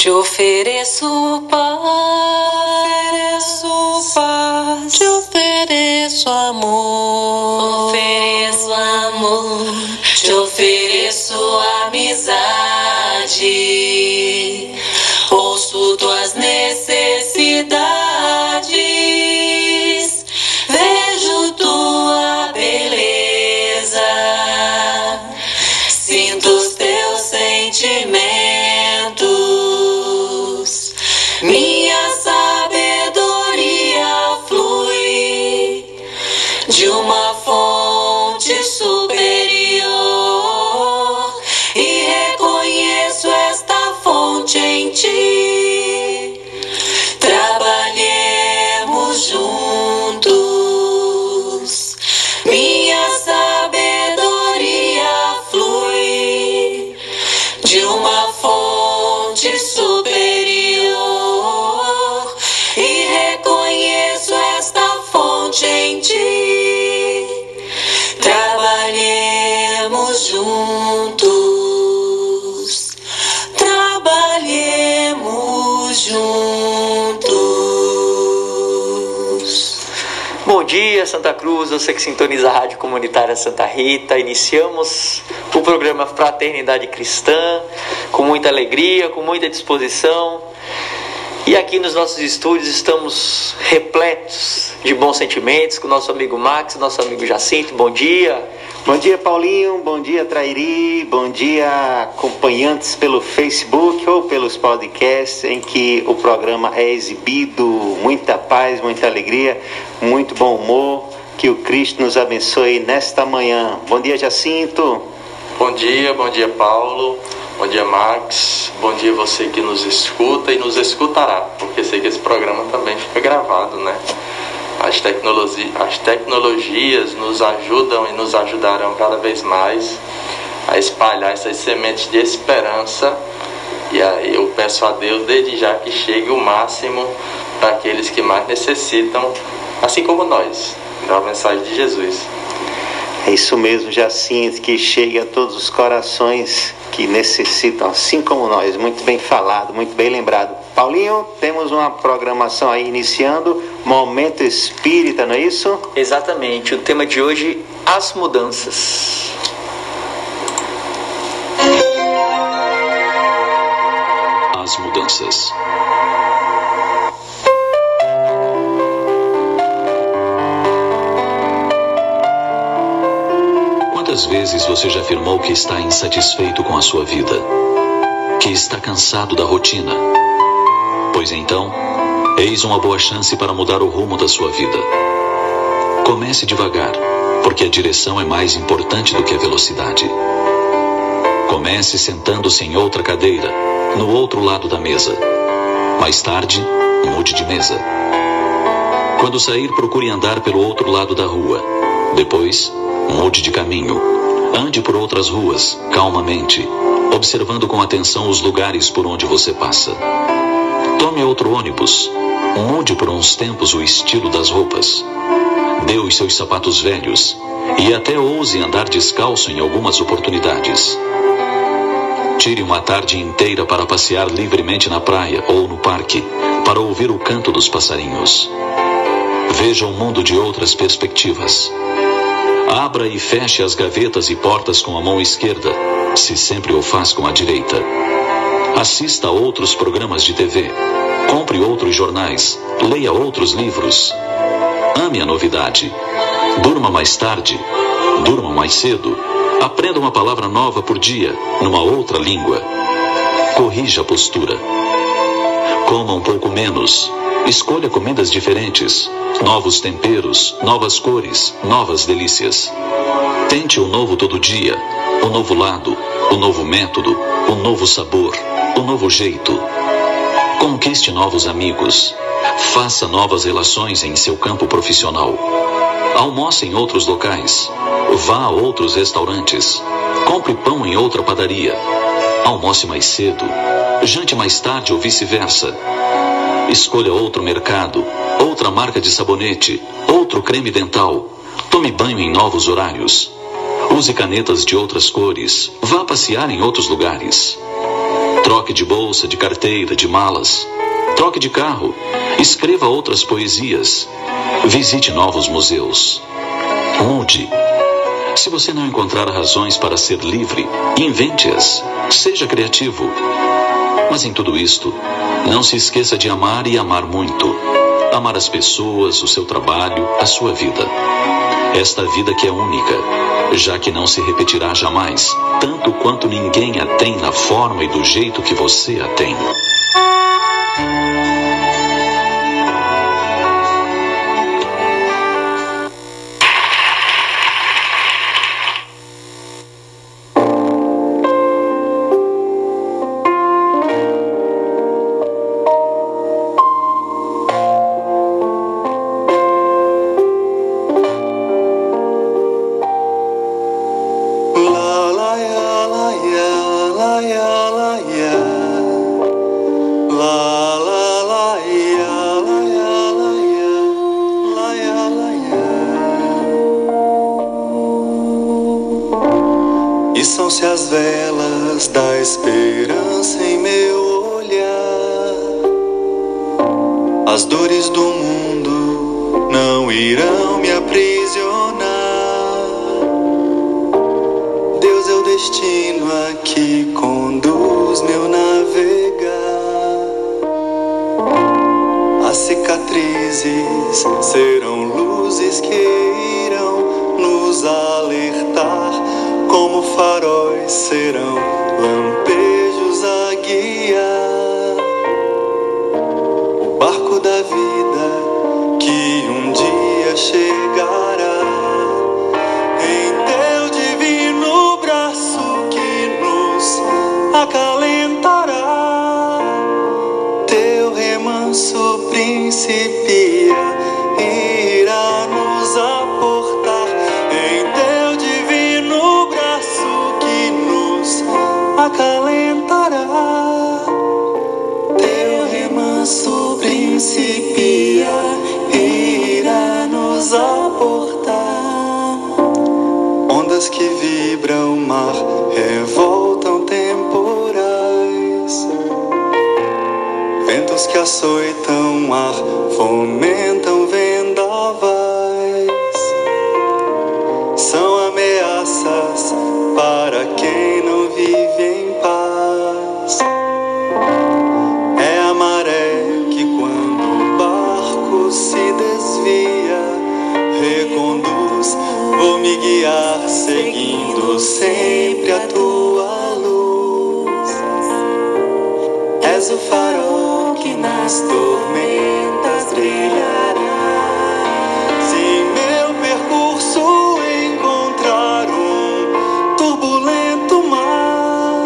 Te ofereço paz, te ofereço amor, Cruz, você que sintoniza a Rádio Comunitária Santa Rita. Iniciamos o programa Fraternidade Cristã com muita alegria, com muita disposição. E aqui nos nossos estúdios estamos repletos de bons sentimentos com nosso amigo Max, nosso amigo Jacinto. Bom dia. Bom dia, Paulinho. Bom dia, Trairi. Bom dia, acompanhantes pelo Facebook ou pelos podcasts em que o programa é exibido. Muita paz, muita alegria, muito bom humor. Que o Cristo nos abençoe nesta manhã. Bom dia, Jacinto. Bom dia, bom dia, Paulo. Bom dia, Max. Bom dia você que nos escuta e nos escutará, porque sei que esse programa também fica gravado, né? As, tecnologi as tecnologias nos ajudam e nos ajudarão cada vez mais a espalhar essas sementes de esperança. E aí eu peço a Deus desde já que chegue o máximo para aqueles que mais necessitam, assim como nós, da mensagem de Jesus. É isso mesmo, Jacinto, que chegue a todos os corações que necessitam, assim como nós. Muito bem falado, muito bem lembrado. Paulinho, temos uma programação aí iniciando, Momento Espírita, não é isso? Exatamente, o tema de hoje, as mudanças. As mudanças. Quantas vezes você já afirmou que está insatisfeito com a sua vida? Que está cansado da rotina? Pois então, eis uma boa chance para mudar o rumo da sua vida. Comece devagar, porque a direção é mais importante do que a velocidade. Comece sentando-se em outra cadeira, no outro lado da mesa. Mais tarde, mude de mesa. Quando sair, procure andar pelo outro lado da rua. Depois, mude de caminho. Ande por outras ruas, calmamente, observando com atenção os lugares por onde você passa. Tome outro ônibus. Mude por uns tempos o estilo das roupas. Dê os seus sapatos velhos e até ouse andar descalço em algumas oportunidades. Tire uma tarde inteira para passear livremente na praia ou no parque, para ouvir o canto dos passarinhos. Veja o mundo de outras perspectivas. Abra e feche as gavetas e portas com a mão esquerda, se sempre o faz com a direita. Assista a outros programas de TV. Compre outros jornais. Leia outros livros. Ame a novidade. Durma mais tarde. Durma mais cedo. Aprenda uma palavra nova por dia, numa outra língua. Corrija a postura. Coma um pouco menos. Escolha comidas diferentes, novos temperos, novas cores, novas delícias. Tente o novo todo dia, o novo lado, o novo método, o novo sabor, o novo jeito. Conquiste novos amigos. Faça novas relações em seu campo profissional. Almoce em outros locais. Vá a outros restaurantes. Compre pão em outra padaria. Almoce mais cedo. Jante mais tarde ou vice-versa. Escolha outro mercado, outra marca de sabonete, outro creme dental. Tome banho em novos horários. Use canetas de outras cores. Vá passear em outros lugares. Troque de bolsa, de carteira, de malas. Troque de carro. Escreva outras poesias. Visite novos museus. Mude. Se você não encontrar razões para ser livre, invente-as. Seja criativo. Mas em tudo isto, não se esqueça de amar e amar muito. Amar as pessoas, o seu trabalho, a sua vida. Esta vida que é única, já que não se repetirá jamais, tanto quanto ninguém a tem na forma e do jeito que você a tem. destino aqui conduz meu navegar. As cicatrizes serão luzes que irão nos alertar, como faróis serão lampejos a guiar. acalentará teu remanso principal. que açoitam ar, fomentam vendavais. São ameaças para quem não vive em paz. É a maré que, quando o barco se desvia, reconduz. Vou me guiar seguindo sempre a tua luz. És o farol. As tormentas brilhará. Se meu percurso encontrar um turbulento mar,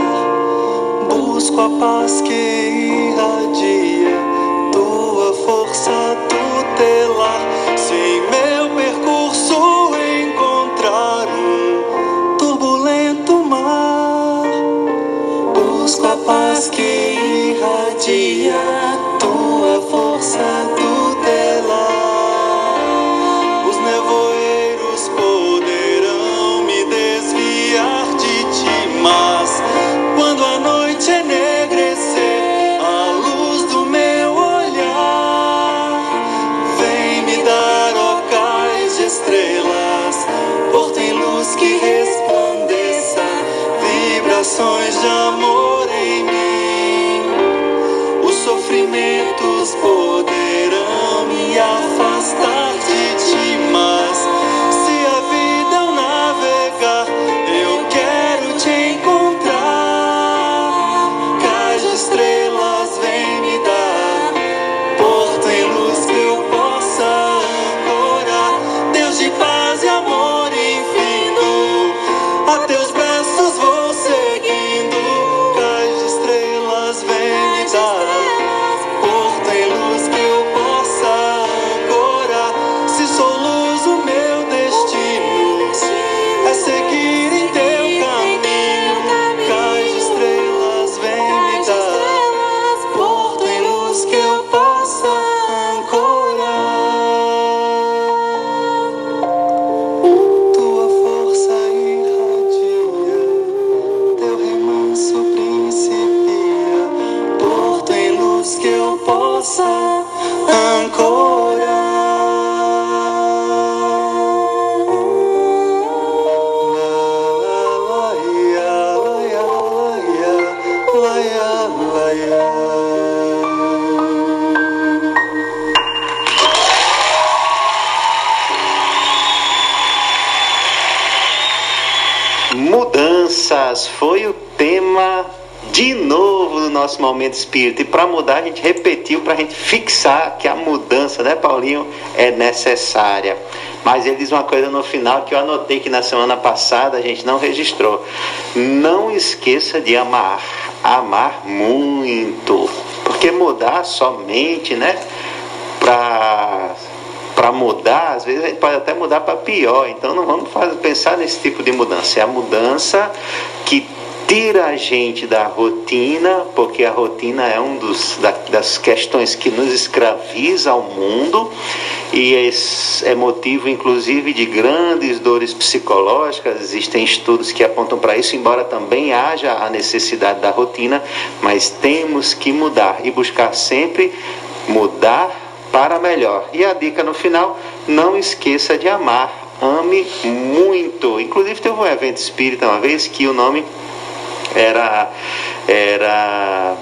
busco a paz que irradia tua força tutelar. Momento espírita. E para mudar, a gente repetiu para a gente fixar que a mudança, né, Paulinho, é necessária. Mas ele diz uma coisa no final que eu anotei que na semana passada a gente não registrou. Não esqueça de amar. Amar muito. Porque mudar somente, né? Para para mudar, às vezes a gente pode até mudar para pior. Então não vamos fazer, pensar nesse tipo de mudança. É a mudança que tira a gente da rotina, porque a rotina é um dos da, das questões que nos escraviza ao mundo e é, é motivo inclusive de grandes dores psicológicas. Existem estudos que apontam para isso, embora também haja a necessidade da rotina, mas temos que mudar e buscar sempre mudar para melhor. E a dica no final, não esqueça de amar. Ame muito. Inclusive teve um evento espírita uma vez que o nome era era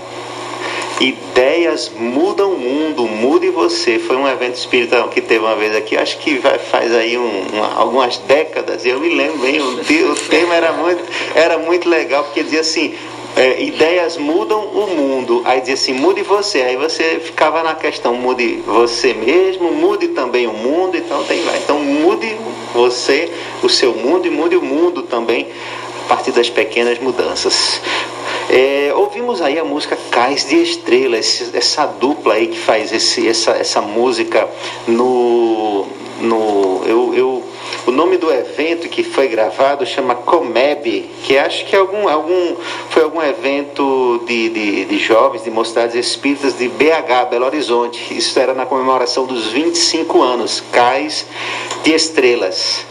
Ideias mudam o mundo, mude você. Foi um evento espírita que teve uma vez aqui, acho que vai, faz aí um, uma, algumas décadas. Eu me lembro bem, o, o tema era muito, era muito legal, porque dizia assim: é, ideias mudam o mundo. Aí dizia assim, mude você. Aí você ficava na questão, mude você mesmo, mude também o mundo. Então tem lá. Então mude você, o seu mundo e mude o mundo também partir das pequenas mudanças. É, ouvimos aí a música Cais de Estrelas, essa dupla aí que faz esse, essa, essa música no. no eu, eu, o nome do evento que foi gravado chama Comeb, que acho que é algum, algum, foi algum evento de, de, de jovens, de mocidades espíritas de BH, Belo Horizonte. Isso era na comemoração dos 25 anos, Cais de Estrelas.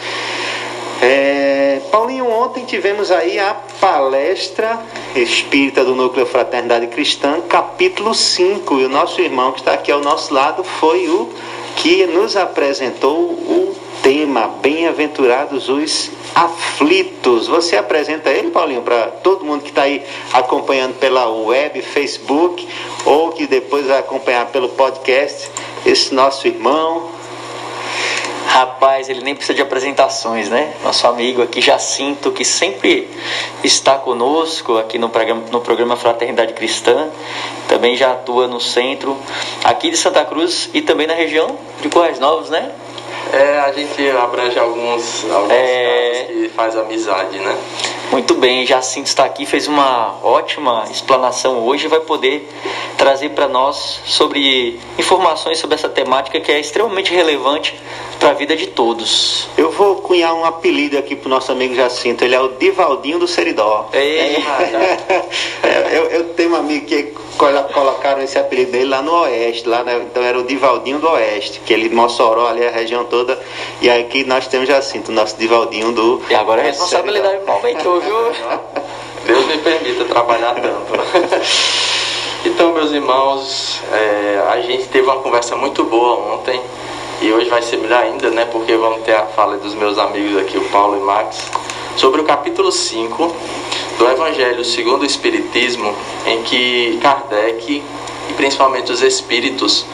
É, Paulinho, ontem tivemos aí a palestra espírita do Núcleo Fraternidade Cristã, capítulo 5. E o nosso irmão que está aqui ao nosso lado foi o que nos apresentou o tema Bem-aventurados os aflitos. Você apresenta ele, Paulinho, para todo mundo que está aí acompanhando pela web, Facebook, ou que depois vai acompanhar pelo podcast, esse nosso irmão, Rapaz, ele nem precisa de apresentações, né? Nosso amigo aqui, Jacinto, que sempre está conosco aqui no programa, no programa Fraternidade Cristã, também já atua no centro aqui de Santa Cruz e também na região de Corrais Novos, né? É, a gente abrange alguns, alguns é... que faz amizade, né? Muito bem, Jacinto está aqui, fez uma ótima explanação hoje e vai poder trazer para nós sobre informações sobre essa temática que é extremamente relevante para a vida de todos. Eu vou cunhar um apelido aqui para o nosso amigo Jacinto, ele é o Divaldinho do Seridó. É, eu, eu, tenho um amigo que colocaram esse apelido dele lá no Oeste, lá, né? então era o Divaldinho do Oeste, que ele Mossoró ali a região toda, e aqui nós temos Jacinto, o nosso Divaldinho do. E agora a responsabilidade aumentou viu? Deus me permita trabalhar tanto. Então, meus irmãos, é, a gente teve uma conversa muito boa ontem e hoje vai ser melhor ainda, né? Porque vamos ter a fala dos meus amigos aqui, o Paulo e Max, sobre o capítulo 5 do Evangelho segundo o Espiritismo, em que Kardec e principalmente os Espíritos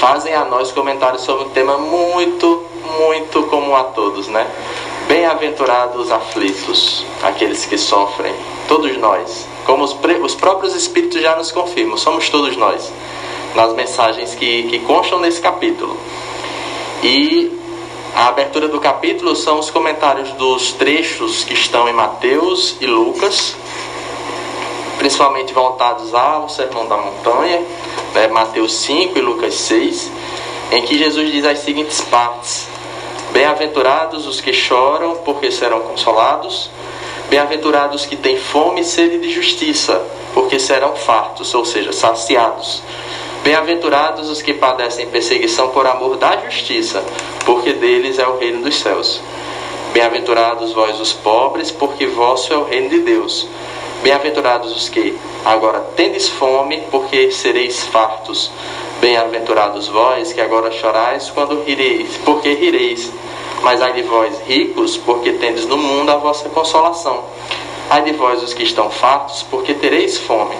fazem a nós comentários sobre um tema muito, muito comum a todos, né? Bem-aventurados aflitos, aqueles que sofrem, todos nós. Como os, os, próprios Espíritos já nos confirmam, somos todos nós, nas mensagens que, que constam nesse capítulo. E a abertura do capítulo são os comentários dos trechos que estão em Mateus e Lucas, principalmente voltados ao Sermão da Montanha, né, Mateus 5 e Lucas 6, em que Jesus diz as seguintes partes. Bem-aventurados os que choram, porque serão consolados. Bem-aventurados que têm fome e sede de justiça, porque serão fartos, ou seja, saciados. Bem-aventurados os que padecem perseguição por amor da justiça, porque deles é o reino dos céus. Bem-aventurados vós os pobres, porque vosso é o reino de Deus. Bem-aventurados os que agora tendes fome, porque sereis fartos. Bem-aventurados vós que agora chorais, quando rireis, porque rireis. Mas ai de vós ricos, porque tendes no mundo a vossa consolação. Ai de vós os que estão fartos, porque tereis fome.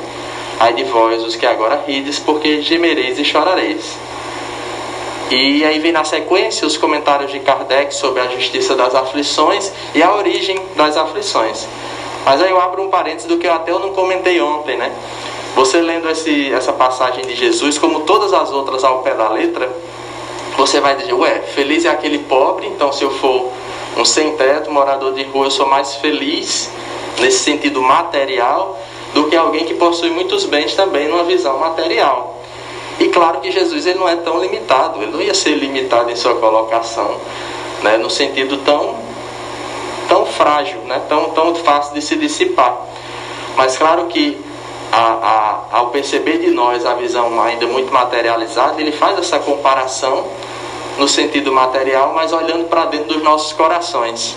Ai de vós os que agora rides, porque gemereis e chorareis. E aí vem na sequência os comentários de Kardec sobre a justiça das aflições e a origem das aflições. Mas aí eu abro um parênteses do que eu até eu não comentei ontem, né? Você lendo esse, essa passagem de Jesus, como todas as outras ao pé da letra, você vai dizer, ué, feliz é aquele pobre, então se eu for um sem-teto, morador de rua, eu sou mais feliz nesse sentido material do que alguém que possui muitos bens também numa visão material. E claro que Jesus ele não é tão limitado, ele não ia ser limitado em sua colocação, né, no sentido tão tão frágil, né? tão, tão fácil de se dissipar. Mas claro que a, a, ao perceber de nós a visão ainda muito materializada, ele faz essa comparação no sentido material, mas olhando para dentro dos nossos corações.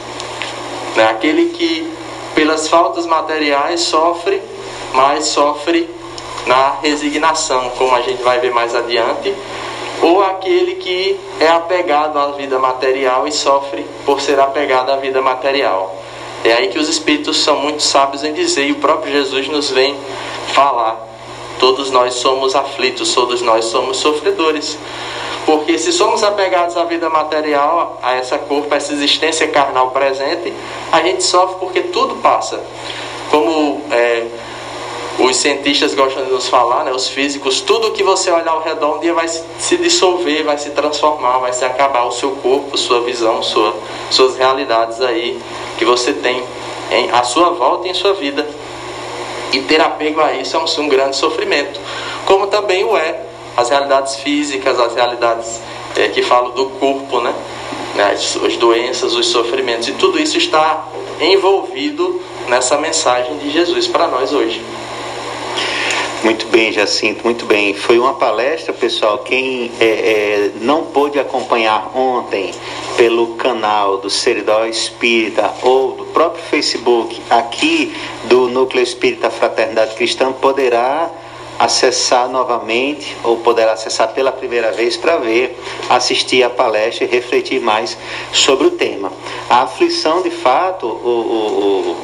Né? Aquele que, pelas faltas materiais, sofre, mas sofre na resignação, como a gente vai ver mais adiante, ou aquele que é apegado à vida material e sofre por ser apegado à vida material. É aí que os espíritos são muito sábios em dizer, e o próprio Jesus nos vem falar: todos nós somos aflitos, todos nós somos sofredores. Porque se somos apegados à vida material, a essa corpo, a essa existência carnal presente, a gente sofre porque tudo passa. Como é, os cientistas gostam de nos falar, né, os físicos, tudo que você olhar ao redor um dia vai se dissolver, vai se transformar, vai se acabar o seu corpo, sua visão, sua, suas realidades aí que você tem em, à sua volta em sua vida. E ter apego a isso é um, um grande sofrimento, como também o é as realidades físicas, as realidades é, que falam do corpo, né? As, as doenças, os sofrimentos, e tudo isso está envolvido nessa mensagem de Jesus para nós hoje. Muito bem, Jacinto, muito bem. Foi uma palestra, pessoal. Quem é, é, não pôde acompanhar ontem pelo canal do Seridó Espírita ou do próprio Facebook aqui do Núcleo Espírita Fraternidade Cristã poderá acessar novamente ou poderá acessar pela primeira vez para ver, assistir a palestra e refletir mais sobre o tema. A aflição, de fato, o, o, o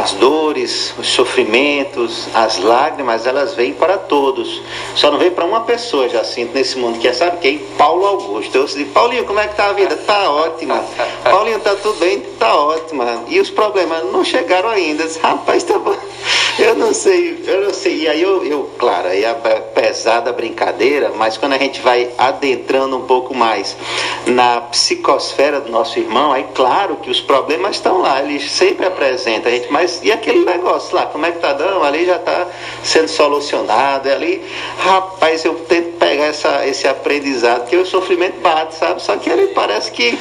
as dores, os sofrimentos, as lágrimas, elas vêm para todos. Só não vem para uma pessoa, já sinto, nesse mundo, que é, sabe quem? Paulo Augusto. Eu disse, Paulinho, como é que tá a vida? Tá ótima. Paulinho, tá tudo bem? Tá ótima. E os problemas não chegaram ainda. disse, Rapaz, tá bom. Eu não sei, eu não sei. E aí eu, eu claro, aí é pesada brincadeira, mas quando a gente vai adentrando um pouco mais na psicosfera do nosso irmão, aí claro que os problemas estão lá, eles sempre apresentam. A gente, mas e aquele negócio lá, como é que tá dando? Ali já está sendo solucionado. E ali, rapaz, eu tento pegar essa, esse aprendizado, que o sofrimento bate, sabe? Só que ele parece que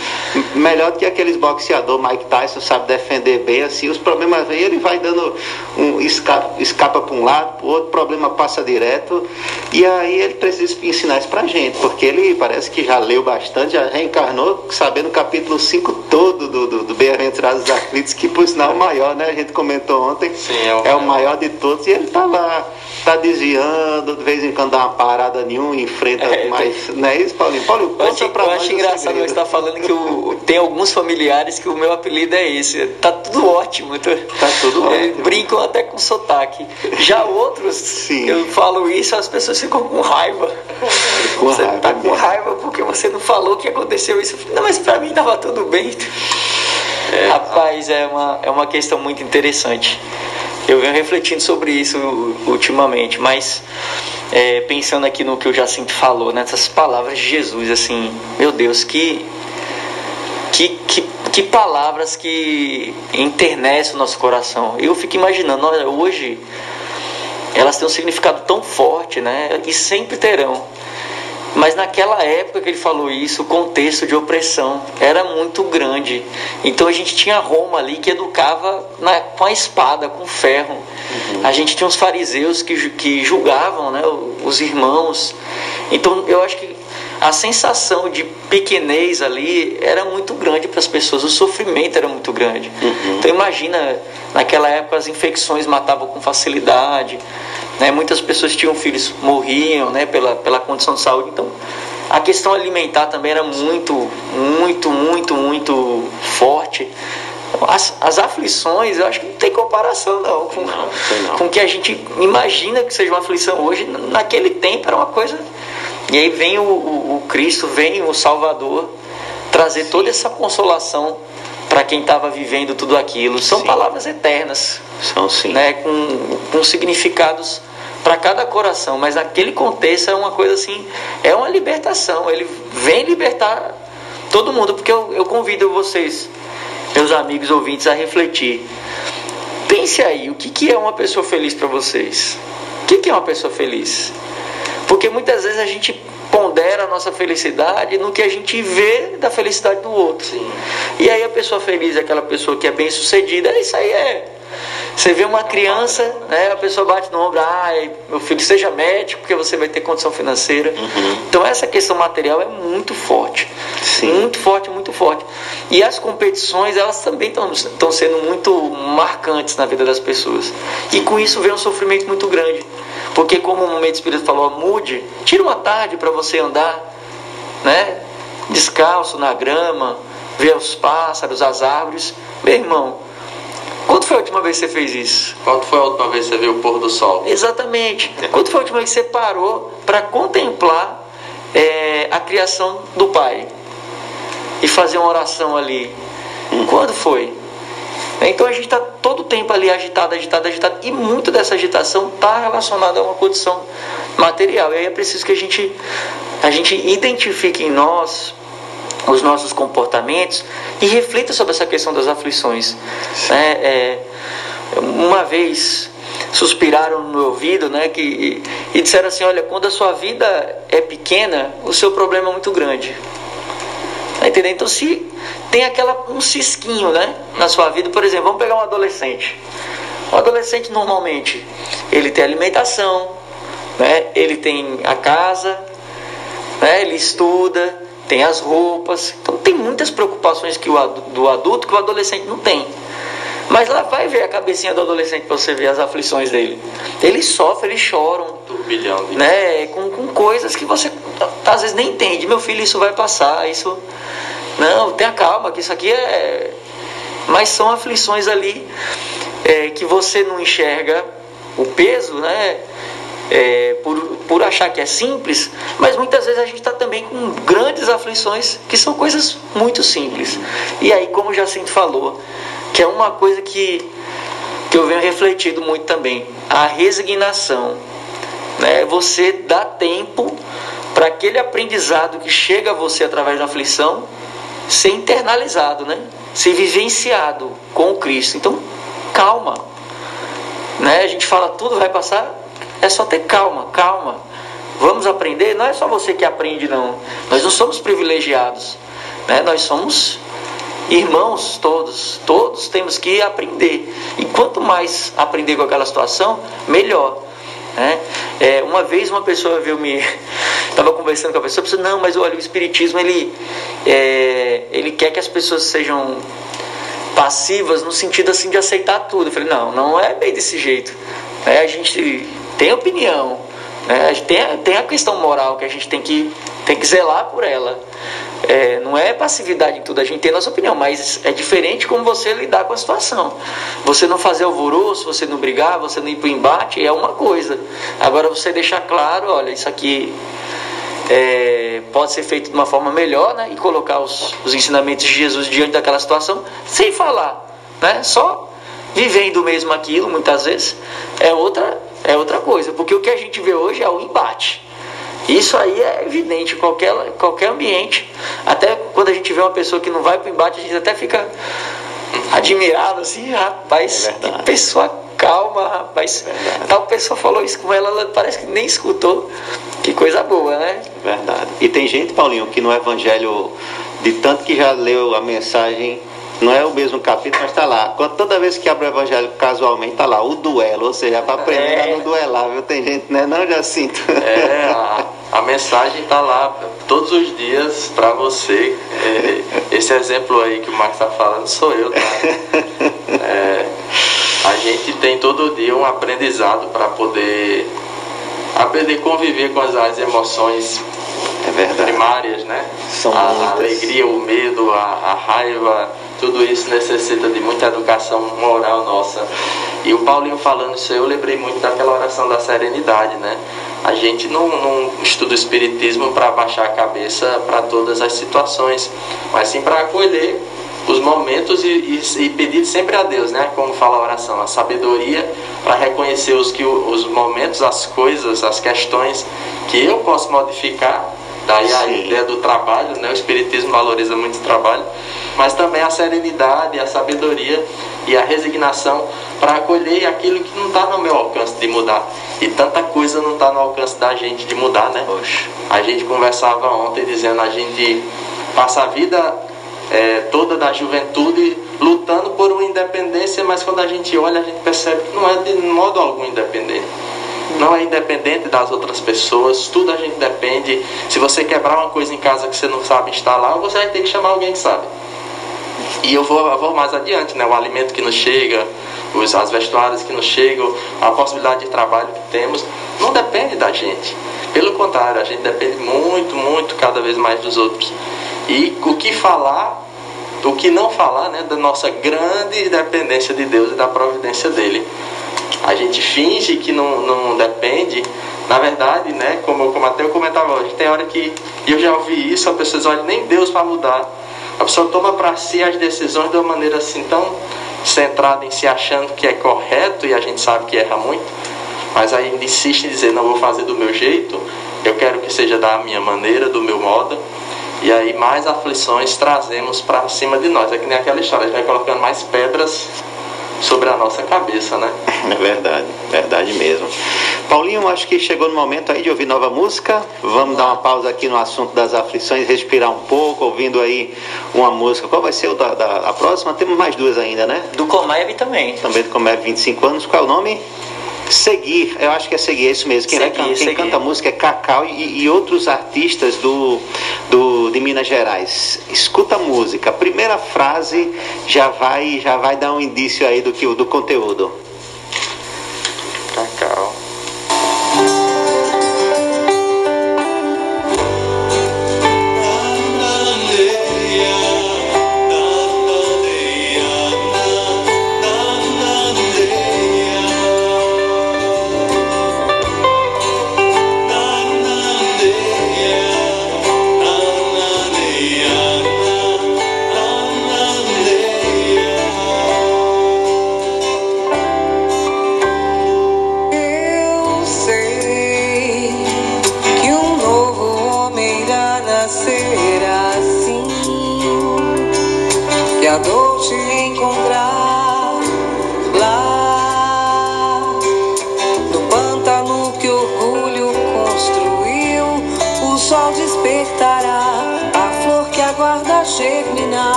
melhor do que aqueles boxeador Mike Tyson sabe defender bem, assim, os problemas vêm, ele vai dando um escapa, escapa para um lado, para o outro, problema passa direto. E aí ele precisa ensinar isso pra gente, porque ele parece que já leu bastante, já reencarnou, sabendo o capítulo 5 todo do, do, do Bem-aventurados Aflitos, que por sinal é o maior, né? A gente comentou ontem, Sim, é, o, é o maior de todos, e ele tá lá, tá desviando, de vez em quando dá uma parada nenhuma, enfrenta É, mais. Não é isso, Paulinho? Paulinho, Eu acho, pra eu acho engraçado você estar falando que o, tem alguns familiares que o meu apelido é esse. Tá tudo ótimo. Tá, tudo ótimo. Brincam até com sotaque. Já outros, Sim. eu falo isso, as pessoas ficam com raiva. Com você raiva tá com mesmo. raiva porque você não falou que aconteceu isso. Não, mas pra mim tava tudo bem. Rapaz, é uma, é uma questão muito interessante. Eu venho refletindo sobre isso ultimamente, mas é, pensando aqui no que o Jacinto falou, nessas palavras de Jesus, assim, meu Deus, que, que, que, que palavras que enternecem o nosso coração. Eu fico imaginando, olha, hoje elas têm um significado tão forte, né? E sempre terão. Mas naquela época que ele falou isso, o contexto de opressão era muito grande. Então a gente tinha Roma ali que educava na- com a espada, com ferro. A gente tinha os fariseus que, que julgavam né, os irmãos. Então eu acho que a sensação de pequenez ali era muito grande para as pessoas, o sofrimento era muito grande. Uhum. Então imagina, naquela época as infecções matavam com facilidade, né? muitas pessoas tinham filhos, morriam né? pela, pela condição de saúde. Então a questão alimentar também era muito, muito, muito, muito forte. As, as aflições, eu acho que não tem comparação não com, Não, não. com o que a gente imagina que seja uma aflição hoje. Naquele tempo era uma coisa. E aí vem o, o, o Cristo, vem o Salvador trazer toda essa consolação para quem estava vivendo tudo aquilo. São Sim. palavras eternas, São sim. né, com, com significados para cada coração, mas naquele contexto é uma coisa assim, é uma libertação. Ele vem libertar todo mundo, porque eu, eu convido vocês, meus amigos ouvintes, a refletir. Pense aí, o que, que é uma pessoa feliz para vocês? O que, que é uma pessoa feliz? Porque muitas vezes a gente pondera a nossa felicidade no que a gente vê da felicidade do outro. E aí a pessoa feliz é aquela pessoa que é bem sucedida, isso aí é. Você vê uma criança, né, a pessoa bate no ombro, ah, meu filho, seja médico, porque você vai ter condição financeira. Então essa questão material é muito forte. Sim. Muito forte, muito forte. E as competições, elas também estão sendo muito marcantes na vida das pessoas. E com isso vem um sofrimento muito grande. Porque como o momento espírito falou, mude, tira uma tarde para você andar, né? Descalço na grama, ver os pássaros, as árvores. Meu irmão, foi a última vez que você fez isso? Quando foi a última vez que você viu o pôr do sol? Exatamente. Quando foi a última vez que você parou para contemplar é, a criação do Pai e fazer uma oração ali? Quando foi? Então a gente está todo o tempo ali agitado, agitado, agitado, e muito dessa agitação está relacionada a uma condição material. E aí é preciso que a gente, a gente identifique em nós os nossos comportamentos e reflita sobre essa questão das aflições. né? É, uma vez suspiraram no meu ouvido né, que, e, e disseram assim: olha, quando a sua vida é pequena, o seu problema é muito grande. Tá? Então, se tem aquela, um cisquinho né, na sua vida, por exemplo, vamos pegar um adolescente. O adolescente, normalmente, ele tem alimentação, né, ele tem a casa, né, ele estuda, tem as roupas. Então, tem muitas preocupações que o, do adulto que o adolescente não tem. Mas lá vai ver a cabecinha do adolescente para você ver as aflições dele. Eles sofrem, eles choram, Turbilhão de né, com, com coisas que você às vezes nem entende. Meu filho, isso vai passar, isso. Não, tenha calma, que isso aqui é. Mas são aflições ali é, que você não enxerga o peso, né? É, por, por achar que é simples, mas muitas vezes a gente está também com grandes aflições que são coisas muito simples. E aí, como o Jacinto falou, que é uma coisa que, que eu venho refletindo muito também, a resignação. Né? Você dá tempo para aquele aprendizado que chega a você através da aflição ser internalizado, né? ser vivenciado com o Cristo. Então, calma. Né? A gente fala tudo vai passar, é só ter calma, calma. Vamos aprender, não é só você que aprende, não. Nós não somos privilegiados, né? nós somos irmãos todos, todos temos que aprender. E quanto mais aprender com aquela situação, melhor. Né? É, uma vez uma pessoa viu me estava conversando com a pessoa, pensou, não, mas olha, o espiritismo ele é, ele quer que as pessoas sejam passivas no sentido assim de aceitar tudo. Eu falei, não, não é bem desse jeito. né? a gente tem opinião, né? tem, tem a questão moral que a gente tem que, tem que zelar por ela. É, não é passividade em tudo, a gente tem a nossa opinião, mas é diferente como você lidar com a situação. Você não fazer alvoroço, você não brigar, você não ir para o embate, é uma coisa. Agora você deixar claro, olha, isso aqui é, pode ser feito de uma forma melhor, né? E colocar os, os ensinamentos de Jesus diante daquela situação, sem falar, né? Só vivendo mesmo aquilo, muitas vezes, é outra, é outra coisa. Porque o que a gente vê hoje é o embate. Isso aí é evidente em qualquer, qualquer ambiente. Até quando a gente vê uma pessoa que não vai para o embate, a gente até fica admirado assim, rapaz, É que pessoa calma, rapaz. Tal pessoa falou isso com ela, ela parece que nem escutou. Que coisa boa, né? Verdade. E tem gente, Paulinho, que no Evangelho, de tanto que já leu a mensagem, não é o mesmo capítulo, mas está lá. Quando, toda vez que abre o Evangelho casualmente, está lá o duelo, ou seja, para aprender É. a não duelar, viu? Tem gente, né? Não, Jacinto? É, a, a mensagem está lá todos os dias para você. É, esse exemplo aí que o Marcos está falando sou eu, tá? É, a gente tem todo dia um aprendizado para poder aprender a conviver com as, as emoções é primárias, né? São a, muitas. a alegria, o medo, a, a raiva, tudo isso necessita de muita educação moral nossa. E o Paulinho falando isso, eu lembrei muito daquela oração da serenidade, né? A gente não, não estuda o Espiritismo para baixar a cabeça para todas as situações, mas sim para acolher os momentos e, e, e, pedir sempre a Deus, né? Como fala a oração, a sabedoria para reconhecer os, que, os momentos, as coisas, as questões que eu posso modificar. Daí a Sim. ideia do trabalho, né? O Espiritismo valoriza muito o trabalho, mas também a serenidade, a sabedoria e a resignação para acolher aquilo que não está no meu alcance de mudar. E tanta coisa não está no alcance da gente de mudar, né? Poxa. A gente conversava ontem dizendo a gente passa a vida é, toda da juventude lutando por uma independência, mas quando a gente olha a gente percebe que não é de modo algum independente. Não é independente das outras pessoas, tudo a gente depende. Se você quebrar uma coisa em casa que você não sabe instalar, você vai ter que chamar alguém que sabe. E eu vou, eu vou mais adiante, né? O alimento que nos chega, os, as vestuárias que nos chegam, a possibilidade de trabalho que temos, não depende da gente. Pelo contrário, a gente depende muito, muito, cada vez mais dos outros. E o que falar, o que não falar, né? Da nossa grande dependência de Deus e da providência dele. A gente finge que não, não depende. Na verdade, né? Como, como até eu comentava hoje, tem hora que eu já ouvi isso, a pessoa diz, olha, nem Deus vai mudar. A pessoa toma para si as decisões de uma maneira assim tão centrada em si, achando que é correto e a gente sabe que erra muito, mas aí insiste em dizer: não vou fazer do meu jeito, eu quero que seja da minha maneira, do meu modo. E aí mais aflições trazemos para cima de nós. É que nem aquela história, a gente vai colocando mais pedras sobre a nossa cabeça, né? É verdade, verdade mesmo. Paulinho, acho que chegou no momento aí de ouvir nova música. Vamos dar uma pausa aqui no assunto das aflições, respirar um pouco, ouvindo aí uma música. Qual vai ser o da, da a próxima? Temos mais duas ainda, né? Do Comeb também. Também do Comeb 25 anos. Qual é o nome? Seguir, eu acho que é seguir, é isso mesmo. Quem, vai Seguir, can- quem Seguir. canta música é Cacau e, e outros artistas do, do, de Minas Gerais. Escuta a música. A primeira frase já vai, já vai dar um indício aí do, que, do conteúdo.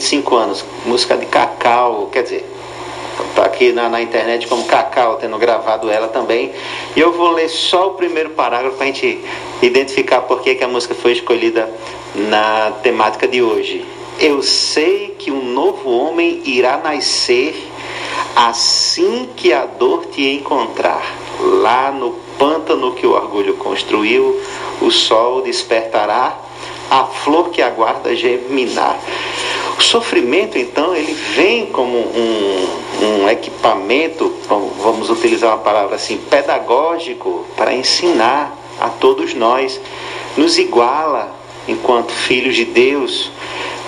25 anos. Música de Cacau, quer dizer, tá aqui na, na internet como Cacau, tendo gravado ela também. E eu vou ler só o primeiro parágrafo para a gente identificar por que, que a música foi escolhida na temática de hoje. Eu sei que um novo homem irá nascer assim que a dor te encontrar. Lá no pântano que o orgulho construiu, o sol despertará a flor que aguarda germinar. O sofrimento, então, ele vem como um, um equipamento, vamos- utilizar uma palavra assim, pedagógico, para ensinar a todos nós. Nos iguala enquanto filhos de Deus.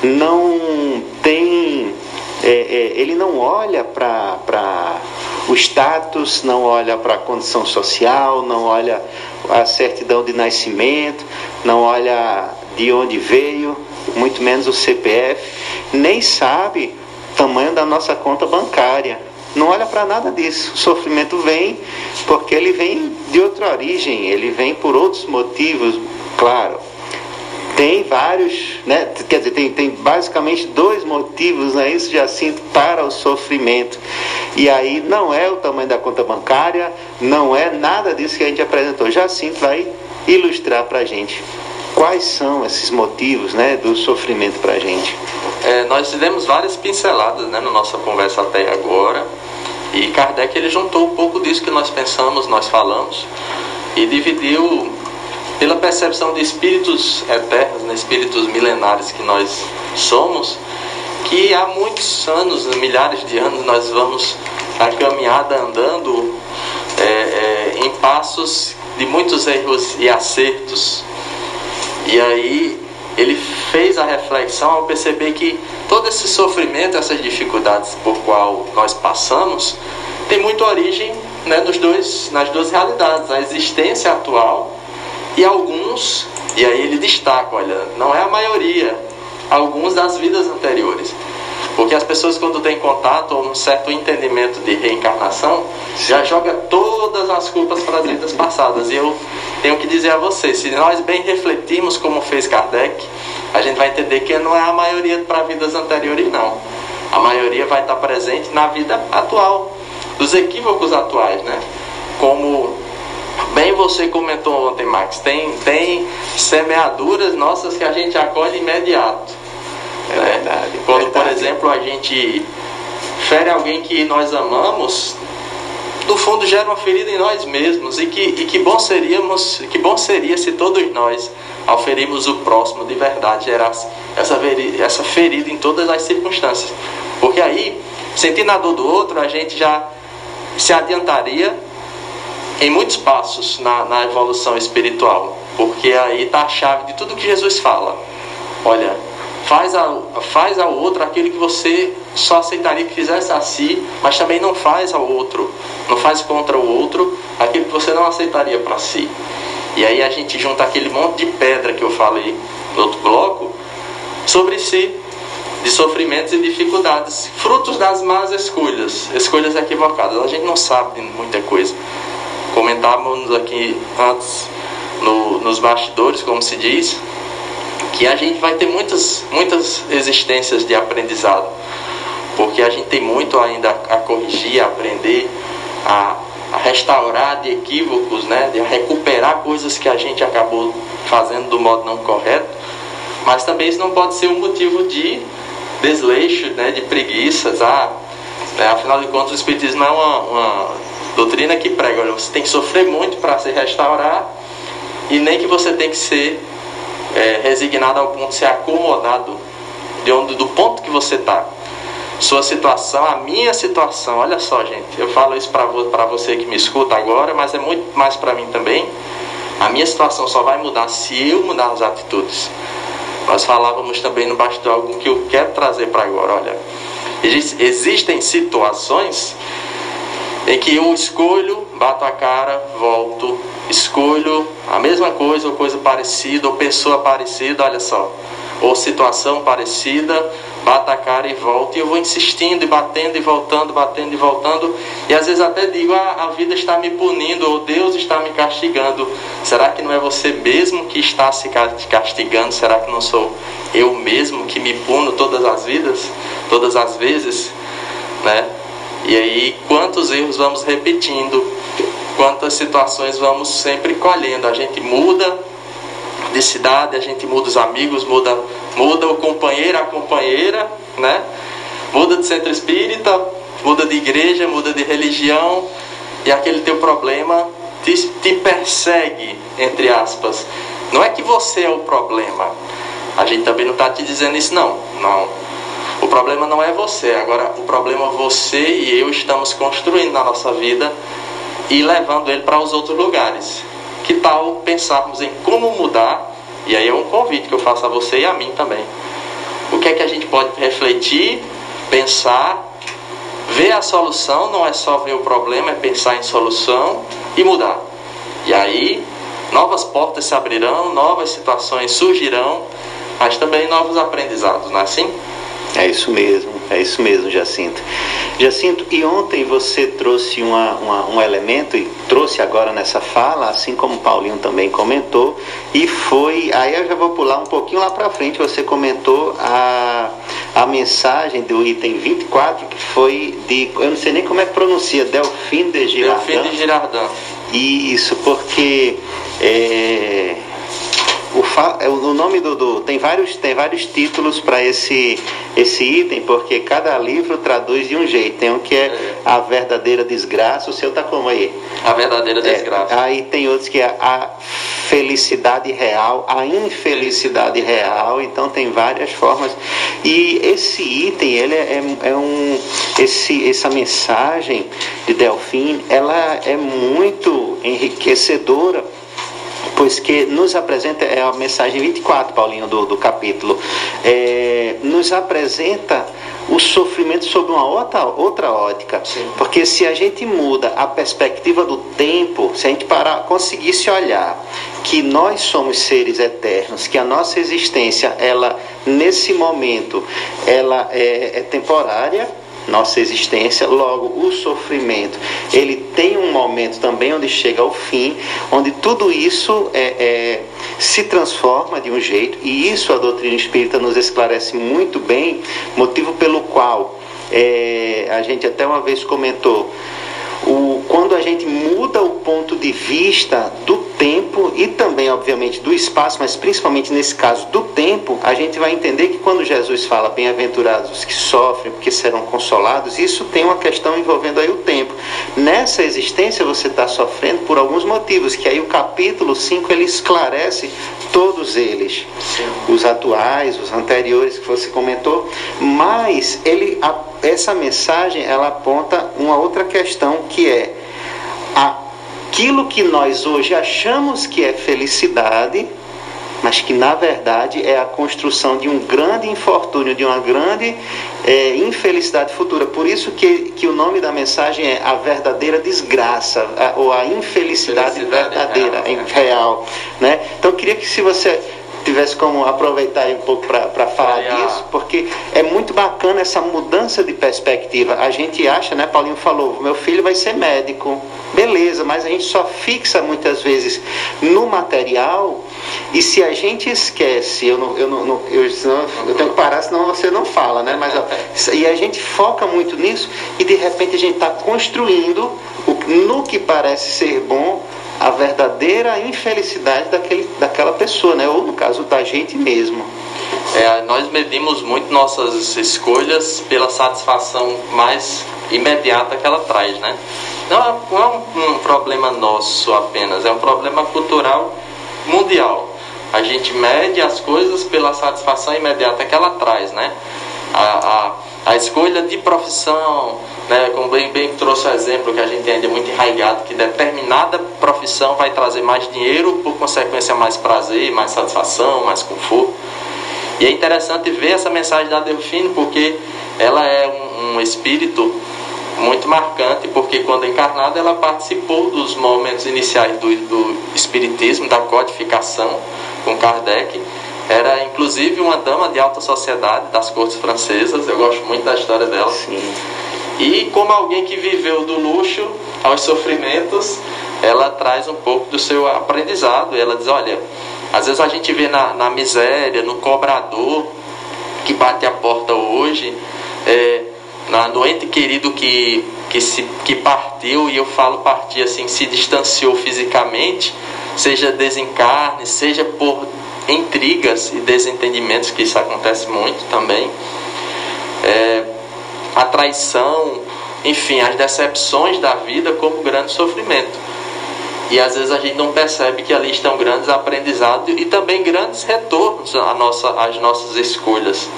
Não tem é, é, ele não olha para o status, não olha para a condição social, não olha a certidão de nascimento, não olha de onde veio, muito menos o CPF, nem sabe o tamanho da nossa conta bancária. Não olha para nada disso. O sofrimento vem porque ele vem de outra origem, ele vem por outros motivos, claro. Tem vários, né? quer dizer, tem, tem basicamente dois motivos, né? isso Jacinto, para o sofrimento. E aí não é o tamanho da conta bancária, não é nada disso que a gente apresentou. Jacinto vai ilustrar para a gente quais são esses motivos né, do sofrimento para a gente. É, nós demos várias pinceladas né, na nossa conversa até agora e Kardec ele juntou um pouco disso que nós pensamos, nós falamos e dividiu pela percepção de espíritos eternos, né, espíritos milenares que nós somos, que há muitos anos, milhares de anos, nós vamos na caminhada andando é, é, em passos de muitos erros e acertos. E aí ele fez a reflexão ao perceber que todo esse sofrimento, essas dificuldades por qual nós passamos, tem muita origem né, nos dois, nas duas realidades, a existência atual e alguns, e aí ele destaca, olha, não é a maioria, alguns das vidas anteriores. Porque as pessoas quando têm contato ou um certo entendimento de reencarnação, já joga todas as culpas para as vidas passadas. E eu tenho que dizer a vocês, se nós bem refletirmos como fez Kardec, a gente vai entender que não é a maioria para vidas anteriores não. A maioria vai estar presente na vida atual, dos equívocos atuais, né? Como bem você comentou ontem, Max, tem, tem semeaduras nossas que a gente acolhe imediato. É né? verdade, Quando, por verdade. exemplo, a gente fere alguém que nós amamos, do fundo gera uma ferida em nós mesmos e que, e que bom seríamos, que bom seria se todos nós, ao ferirmos o próximo de verdade, gerasse essa, veri- essa ferida em todas as circunstâncias. Porque aí, sentindo a dor do outro, a gente já se adiantaria em muitos passos na, na evolução espiritual. Porque aí está a chave de tudo que Jesus fala. Olha, faz, a, faz ao outro aquilo que você só aceitaria que fizesse a si, mas também não faz ao outro. Não faz contra o outro aquilo que você não aceitaria para si. E aí a gente junta aquele monte de pedra que eu falei no outro bloco sobre si, de sofrimentos e dificuldades, frutos das más escolhas, escolhas equivocadas. A gente não sabe muita coisa. Comentávamos aqui antes no- nos bastidores, como se diz, que a gente vai ter muitas, muitas existências de aprendizado, porque a gente tem muito ainda a corrigir, a aprender, a, a restaurar de equívocos, né, de recuperar coisas que a gente acabou fazendo do modo não correto, mas também isso não pode ser um motivo de desleixo, né, de preguiças, ah, né, afinal de contas o Espiritismo é uma, uma doutrina que prega, olha, você tem que sofrer muito para se restaurar e nem que você tem que ser é, resignado ao ponto de ser acomodado de onde, do ponto que você está. Sua situação, a minha situação, olha só, gente, eu falo isso para você que me escuta agora, mas é muito mais para mim também. A minha situação só vai mudar se eu mudar as atitudes. Nós falávamos também no bastidor algo que eu quero trazer para agora. Olha, exis- existem situações em que eu escolho, bato a cara, volto, escolho a mesma coisa, ou coisa parecida, ou pessoa parecida, olha só, ou situação parecida, bato a cara e volto, e eu vou insistindo e batendo e voltando, batendo e voltando, e às vezes até digo, ah, a vida está me punindo, ou Deus está me castigando. Será que não é você mesmo que está se ca- castigando? Será que não sou eu mesmo que me puno todas as vidas, todas as vezes, né? E aí, quantos erros vamos repetindo, quantas situações vamos sempre colhendo. A gente muda de cidade, a gente muda os amigos, muda, muda o companheiro, a companheira, né? Muda de centro espírita, muda de igreja, muda de religião, e aquele teu problema te, te persegue, entre aspas. Não é que você é o problema. A gente também não está te dizendo isso, não. Não. O problema não é você, agora o problema você e eu estamos construindo na nossa vida e levando ele para os outros lugares. Que tal pensarmos em como mudar? E aí é um convite que eu faço a você e a mim também. O que é que a gente pode refletir, pensar, ver a solução, não é só ver o problema, é pensar em solução e mudar. E aí novas portas se abrirão, novas situações surgirão, mas também novos aprendizados, não é assim? É isso mesmo, é isso mesmo, Jacinto. Jacinto, e ontem você trouxe uma, uma- um elemento, e trouxe agora nessa fala, assim como o Paulinho também comentou, e foi, aí eu já vou pular um pouquinho lá para frente, você comentou a, a mensagem do item 24, que foi de, eu não sei nem como é que pronuncia, Delfim de Girardin. Delfim de Girardin. Isso, porque é, o, é, o nome do, do- tem vários tem vários títulos para esse esse item, porque cada livro traduz de um jeito. Tem um que é a verdadeira desgraça, o seu tá como aí? A verdadeira É, desgraça. aí tem outros que é a felicidade real, a infelicidade real, então tem várias formas. E esse item, ele é, é um esse essa mensagem de Delfim, ela é muito enriquecedora pois que nos apresenta, é a mensagem 24, Paulinho, do, do capítulo, é, nos apresenta o sofrimento sob uma outra, outra ótica. Sim. Porque se a gente muda a perspectiva do tempo, se a gente parar, conseguisse olhar que nós somos seres eternos, que a nossa existência, ela, nesse momento, ela é, é temporária, nossa existência, logo o sofrimento, ele tem um momento também onde chega ao fim, onde tudo isso é, é, se transforma de um jeito, e isso a doutrina espírita nos esclarece muito bem, motivo pelo qual É, a gente até uma vez comentou o, quando a gente muda o ponto de vista do tempo e também, obviamente, do espaço, mas principalmente nesse caso do tempo, a gente vai entender que quando Jesus fala bem-aventurados os que sofrem, porque serão consolados, isso tem uma questão envolvendo aí o tempo. Nessa existência você está sofrendo por alguns motivos, que aí o capítulo 5 ele esclarece todos eles, os atuais, os anteriores que você comentou, mas ele essa mensagem ela aponta uma outra questão que é aquilo que nós hoje achamos que é felicidade, mas que na verdade é a construção de um grande infortúnio, de uma grande é, infelicidade futura. Por isso que, que o nome da mensagem é a verdadeira desgraça, a, ou a infelicidade verdadeira, real, né? real né? Então eu queria que se você tivesse como aproveitar um pouco para falar disso, porque é muito bacana essa mudança de perspectiva. A gente acha, né, Paulinho falou, meu filho vai ser médico, beleza, mas a gente só fixa muitas vezes no material e se a gente esquece, eu não, eu não, eu, senão, eu tenho que parar, senão você não fala, né? Mas ó, e a gente foca muito nisso e de repente a gente está construindo o, no que parece ser bom a verdadeira infelicidade daquele, daquela pessoa, né? ou no caso da gente mesmo. É, nós medimos muito nossas escolhas pela satisfação mais imediata que ela traz, né? Não é, não é um, um problema nosso apenas, é um problema cultural mundial. A gente mede as coisas pela satisfação imediata que ela traz, né? A, a, a escolha de profissão, né, como bem, bem trouxe o exemplo que a gente ainda é muito enraigado, que determinada profissão vai trazer mais dinheiro, por consequência mais prazer, mais satisfação, mais conforto. E é interessante ver essa mensagem da Delfine, porque ela é um, um espírito muito marcante, porque quando encarnada ela participou dos momentos iniciais do, do espiritismo, da codificação com Kardec. Era inclusive uma dama de alta sociedade das cortes francesas, eu gosto muito da história dela. Sim. E como alguém que viveu do luxo aos sofrimentos, ela traz um pouco do seu aprendizado. Ela diz: olha, às vezes a gente vê na, na miséria, no cobrador que bate a porta hoje, é, na, no ente querido que, que, se, que partiu, e eu falo partir assim, se distanciou fisicamente, seja desencarne, seja por intrigas e desentendimentos, que isso acontece muito também. É, a traição, enfim, as decepções da vida como grande sofrimento. E às vezes a gente não percebe que ali estão grandes aprendizados e também grandes retornos à nossa, às nossas escolhas.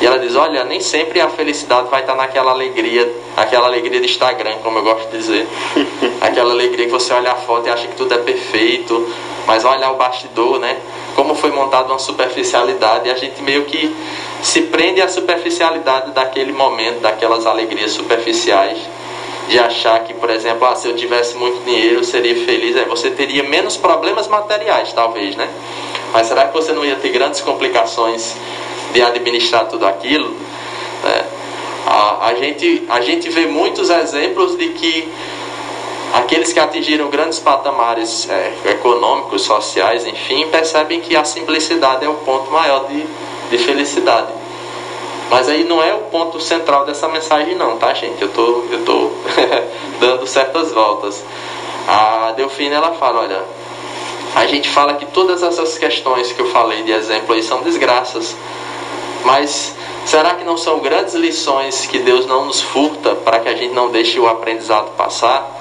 E ela diz: Olha, nem sempre a felicidade vai estar naquela alegria, aquela alegria de Instagram, como eu gosto de dizer. aquela alegria que você olha a foto e acha que tudo é perfeito, mas olha o bastidor, né? Como foi montada uma superficialidade, a gente meio que se prende à superficialidade daquele momento, daquelas alegrias superficiais, de achar que, por exemplo, ah, se eu tivesse muito dinheiro eu seria feliz, aí você teria menos problemas materiais, talvez, né? Mas será que você não ia ter grandes complicações de administrar tudo aquilo? Né? A, a, gente, a gente vê muitos exemplos de que aqueles que atingiram grandes patamares é, econômicos, sociais, enfim, percebem que a simplicidade é o ponto maior de de felicidade. Mas aí não é o ponto central dessa mensagem não, tá gente? Eu tô, eu tô dando certas voltas. A Delfina ela fala, olha, a gente fala que todas essas questões que eu falei de exemplo aí são desgraças. Mas será que não são grandes lições que Deus não nos furta para que a gente não deixe o aprendizado passar?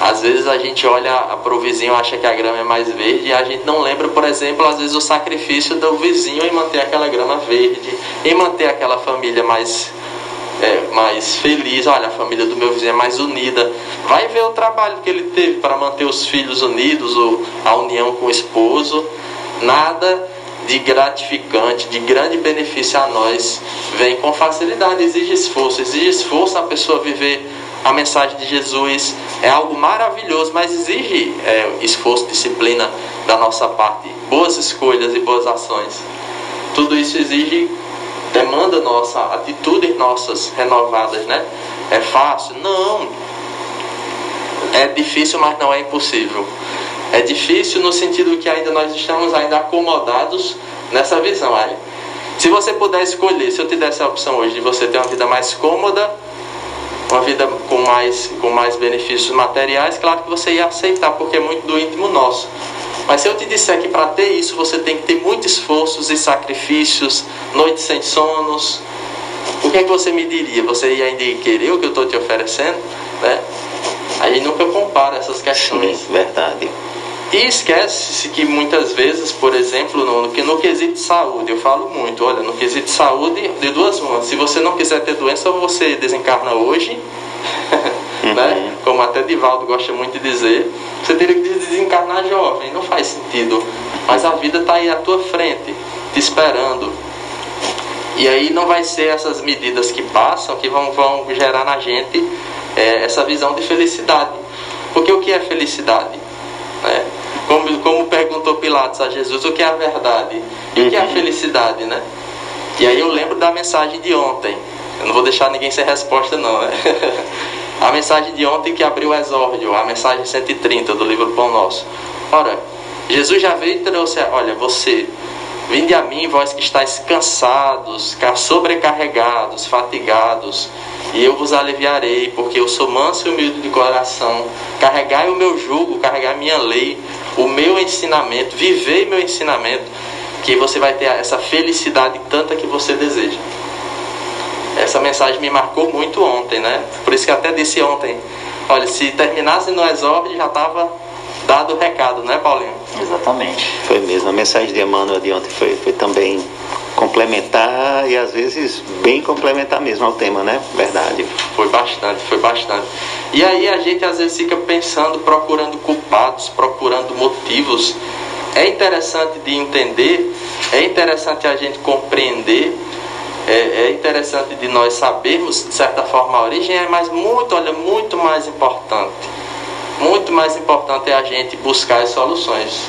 Às vezes a gente olha para o vizinho e acha que a grama é mais verde e a gente não lembra, por exemplo, às vezes o sacrifício do vizinho em manter aquela grama verde, em manter aquela família mais, é, mais feliz. Olha, a família do meu vizinho é mais unida. Vai ver o trabalho que ele teve para manter os filhos unidos, a união com o esposo. Nada de gratificante, de grande benefício a nós, vem com facilidade, exige esforço, exige esforço a pessoa viver a mensagem de Jesus é algo maravilhoso, mas exige é, esforço, disciplina da nossa parte, boas escolhas e boas ações. Tudo isso exige, demanda nossa, atitudes nossas renovadas, né? É fácil? Não. É difícil, mas não é impossível. É difícil no sentido que ainda nós estamos ainda acomodados nessa visão. Aí. Se você puder escolher, se eu te desse a opção hoje de você ter uma vida mais cômoda, uma vida com mais, com mais benefícios materiais, claro que você ia aceitar, porque é muito do íntimo nosso. Mas se eu te disser que para ter isso você tem que ter muitos esforços e sacrifícios, noites sem sonos, o que é que você me diria? Você ia ainda querer o que eu estou te oferecendo? Né? A gente nunca compara essas questões. Sim, verdade. E esquece-se que muitas vezes, por exemplo, no, no, no quesito saúde, eu falo muito, olha, no quesito saúde, de duas uma. Se você não quiser ter doença, você desencarna hoje, né? Como até Divaldo gosta muito de dizer, você teria que desencarnar jovem, não faz sentido. Mas a vida está aí à tua frente, te esperando. E aí não vai ser essas medidas que passam que vão, vão gerar na gente é, essa visão de felicidade. Porque o que é felicidade? Né? Como, como perguntou Pilatos a Jesus, o que é a verdade? E o que é a felicidade, né? E aí eu lembro da mensagem de ontem. Eu não vou deixar ninguém sem resposta não, né? a mensagem de ontem que abriu o exórdio, a mensagem 130 do livro Pão Nosso. Ora, Jesus já veio e trouxe, olha, você, vinde a mim, vós que estáis cansados, sobrecarregados, fatigados, e eu vos aliviarei, porque eu sou manso e humilde de coração. Carregai o meu jugo, carregai minha lei, o meu ensinamento, vivei meu ensinamento, que você vai ter essa felicidade tanta que você deseja. Essa mensagem me marcou muito ontem, né? Por isso que até disse ontem, olha, se terminasse no exórdio já estava dado o recado, né, Paulinho? Exatamente. Foi mesmo. A mensagem de Emmanuel de ontem foi, foi também complementar e às vezes bem complementar mesmo ao tema, né? Verdade. Foi bastante, foi bastante. E aí a gente às vezes fica pensando, procurando culpados, procurando motivos. É interessante de entender, é interessante a gente compreender, é, é interessante de nós sabermos de certa forma a origem, é mas muito, olha, muito mais importante. Muito mais importante é a gente buscar as soluções.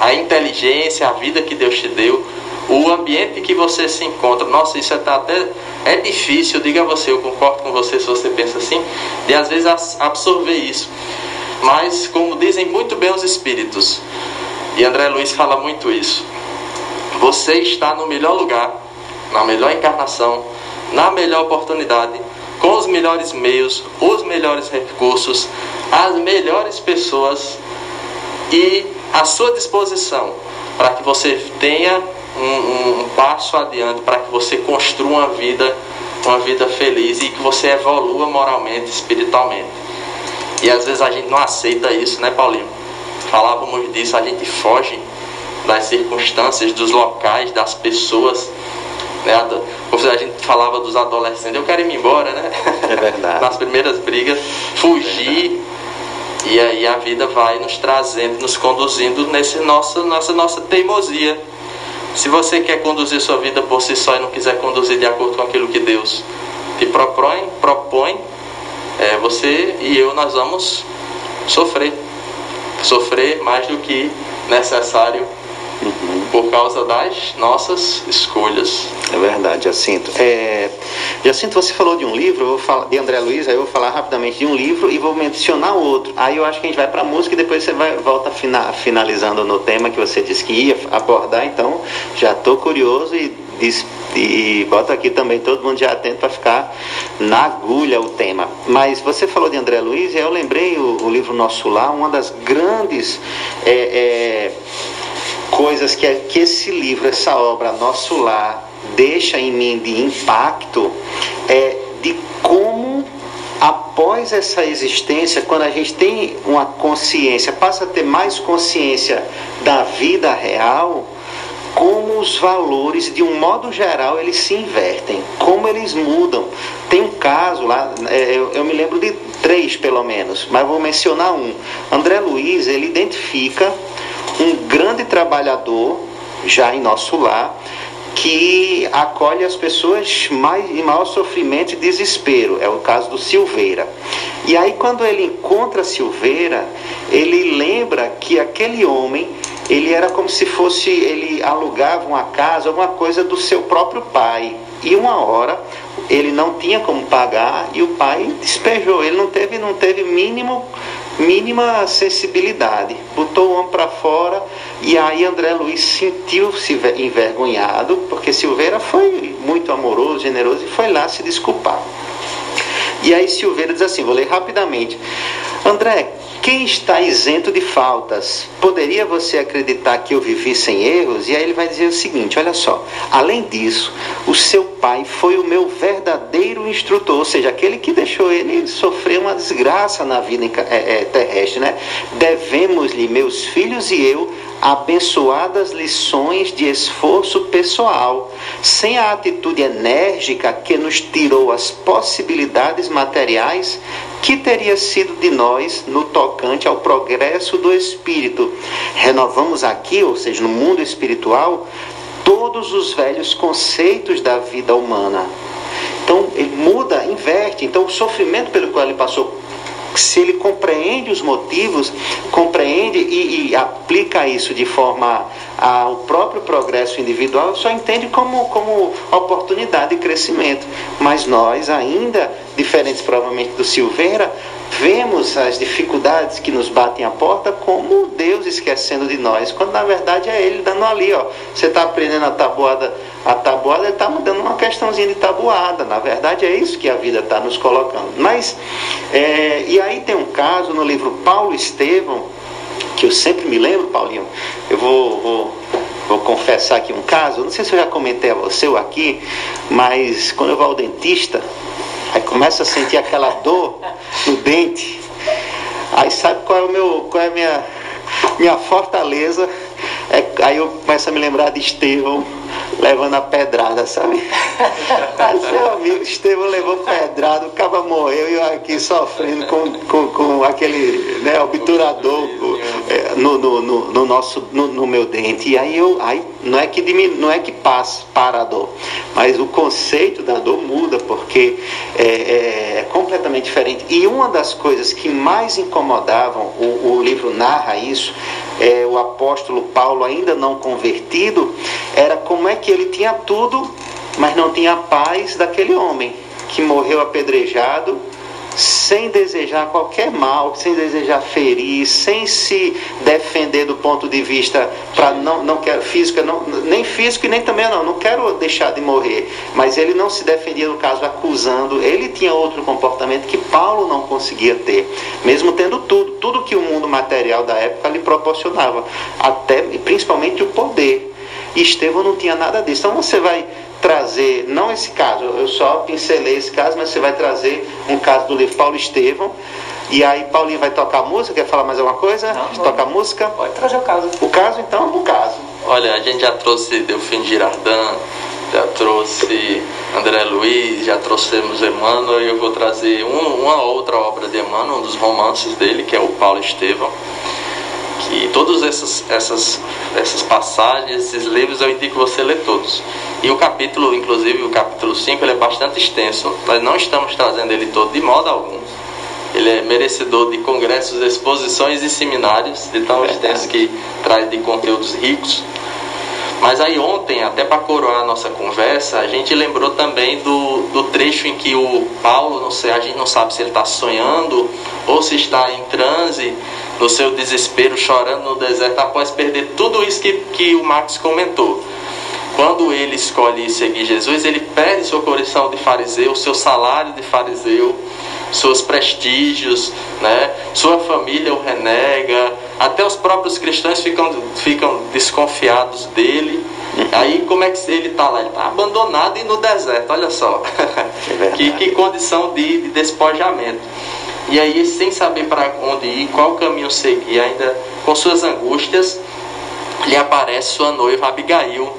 A inteligência, a vida que Deus te deu, o ambiente que você se encontra, nossa, isso é até é difícil, diga você, eu concordo com você se você pensa assim, de às vezes absorver isso. Mas como dizem muito bem os espíritos, e André Luiz fala muito isso. Você está no melhor lugar, na melhor encarnação, na melhor oportunidade, com os melhores meios, os melhores recursos, as melhores pessoas e à sua disposição para que você tenha um, um passo adiante para que você construa uma vida, uma vida feliz e que você evolua moralmente, espiritualmente. E às vezes a gente não aceita isso, né, Paulinho? Falávamos disso, a gente foge das circunstâncias, dos locais, das pessoas. Né? A gente falava dos adolescentes, eu quero ir embora, né? É verdade. Nas primeiras brigas, fugir. É e aí a vida vai nos trazendo, nos conduzindo nesse nossa, nossa, nossa teimosia se você quer conduzir sua vida por si só e não quiser conduzir de acordo com aquilo que Deus te propõe, propõe é, você e eu nós vamos sofrer. Sofrer mais do que necessário uhum. Por causa das nossas escolhas. É verdade, Jacinto. É, Jacinto, você falou de um livro, eu vou falar, de André Luiz, aí eu vou falar rapidamente de um livro e vou mencionar outro. Aí eu acho que a gente vai para a música e depois você vai, volta fina, finalizando no tema que você disse que ia abordar. Então, já estou curioso e, diz, e bota aqui também todo mundo já atento para ficar na agulha o tema. Mas você falou de André Luiz e eu lembrei o, o livro Nosso Lar, uma das grandes. É, é, coisas que, que esse livro, essa obra, Nosso Lar, deixa em mim de impacto é de como após essa existência, quando a gente tem uma consciência, passa a ter mais consciência da vida real, como os valores, de um modo geral, eles se invertem, como eles mudam. Tem um caso lá, é, eu, eu me lembro de três pelo menos, mas vou mencionar um. André Luiz, ele identifica um grande trabalhador, já em nosso lar, que acolhe as pessoas mais, em maior sofrimento e desespero. É o caso do Silveira. E aí, quando ele encontra Silveira, ele lembra que aquele homem, ele era como se fosse, ele alugava uma casa, alguma coisa do seu próprio pai. E uma hora ele não tinha como pagar e o pai despejou. Ele não teve, não teve mínimo mínima sensibilidade. Botou o homem para fora e aí André Luiz sentiu-se envergonhado, porque Silveira foi muito amoroso, generoso e foi lá se desculpar. E aí Silveira diz assim, vou ler rapidamente. André, quem está isento de faltas? Poderia você acreditar que eu vivi sem erros? E aí ele vai dizer o seguinte: olha só, além disso, o seu pai foi o meu verdadeiro instrutor, ou seja, aquele que deixou ele sofrer uma desgraça na vida é, é, terrestre, né? Devemos-lhe, meus filhos e eu, abençoadas lições de esforço pessoal, sem a atitude enérgica que nos tirou as possibilidades materiais, que teria sido de nós no tocante ao progresso do espírito. Renovamos aqui, ou seja, no mundo espiritual, todos os velhos conceitos da vida humana. Então, ele muda, inverte. Então, o sofrimento pelo qual ele passou se ele compreende os motivos, compreende e, e aplica isso de forma ao próprio progresso individual, só entende como, como oportunidade de crescimento. Mas nós ainda, diferentes provavelmente do Silveira, vemos as dificuldades que nos batem à porta como Deus esquecendo de nós, quando na verdade é Ele dando ali, ó. Você está aprendendo a tabuada, a tabuada, Ele está mudando uma questãozinha de tabuada. Na verdade é isso que a vida está nos colocando. Mas, é, e aí tem um caso no livro Paulo Estevão, que eu sempre me lembro, Paulinho, eu vou, vou, vou confessar aqui um caso, não sei se eu já comentei a você ou aqui, mas quando eu vou ao dentista, Aí começa a sentir aquela dor no dente. Aí sabe qual é o meu, qual é a minha, minha fortaleza? É, aí eu começo a me lembrar de Estevão levando a pedrada, sabe? Aí, seu amigo Estevão levou pedrada, o caba morreu e eu aqui sofrendo com, com, com aquele né, obturador é, no, no, no, no, nosso, no, no, meu dente. E aí eu aí não é que diminu, não é que passa para a dor, mas o conceito da dor muda, porque é, é, é completamente diferente. E uma das coisas que mais incomodavam, o, o livro narra isso, é, o apóstolo Paulo ainda não convertido, era como é que ele tinha tudo, mas não tinha a paz daquele homem que morreu apedrejado sem desejar qualquer mal, sem desejar ferir, sem se defender do ponto de vista para não não quero física, não, nem físico e nem também não, não quero deixar de morrer, mas ele não se defendia no caso acusando, ele tinha outro comportamento que Paulo não conseguia ter, mesmo tendo tudo, tudo que o mundo material da época lhe proporcionava, até principalmente o poder. E Estevão não tinha nada disso. Então você vai trazer, não esse caso, eu só pincelei esse caso, mas você vai trazer um caso do livro Paulo Estevão. E aí Paulinho vai tocar música, quer falar mais alguma coisa? Não, Toca música? Pode trazer o caso. O caso então, o caso. Olha, a gente já trouxe Delfim Girardin, já trouxe André Luiz, já trouxemos Emmanuel, e eu vou trazer um, uma outra obra de Emmanuel, um dos romances dele, que é o Paulo Estevão que todas essas, essas, essas passagens, esses livros, eu indico você ler todos. E o capítulo, inclusive o capítulo 5, ele é bastante extenso. Nós não estamos trazendo ele todo de modo algum. Ele é merecedor de congressos, exposições e seminários, de tão extenso que traz de conteúdos ricos. Mas aí ontem, até para coroar a nossa conversa, a gente lembrou também do, do trecho em que o Paulo, não sei, a gente não sabe se ele está sonhando ou se está em transe, no seu desespero, chorando no deserto, após perder tudo isso que, que o Marcos comentou. Quando ele escolhe seguir Jesus, ele perde sua condição de fariseu, seu salário de fariseu, seus prestígios, né? sua família o renega, até os próprios cristãos ficam, ficam desconfiados dele. Aí como é que ele está lá? Ele está abandonado e no deserto, olha só. É que, que condição de, de despojamento. E aí, sem saber para onde ir, qual caminho seguir, ainda com suas angústias, lhe aparece sua noiva Abigail,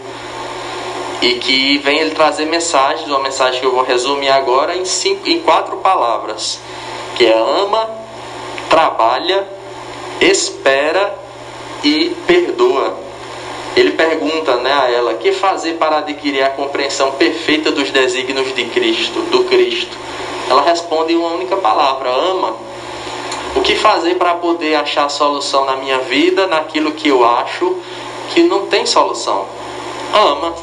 e que vem ele trazer mensagens, uma mensagem que eu vou resumir agora em, cinco, em quatro palavras, que é ama, trabalha, espera e perdoa. Ele pergunta né, a ela, que fazer para adquirir a compreensão perfeita dos desígnios de Cristo, do Cristo? Ela responde em uma única palavra, ama. O que fazer para poder achar solução na minha vida, naquilo que eu acho que não tem solução? Ama.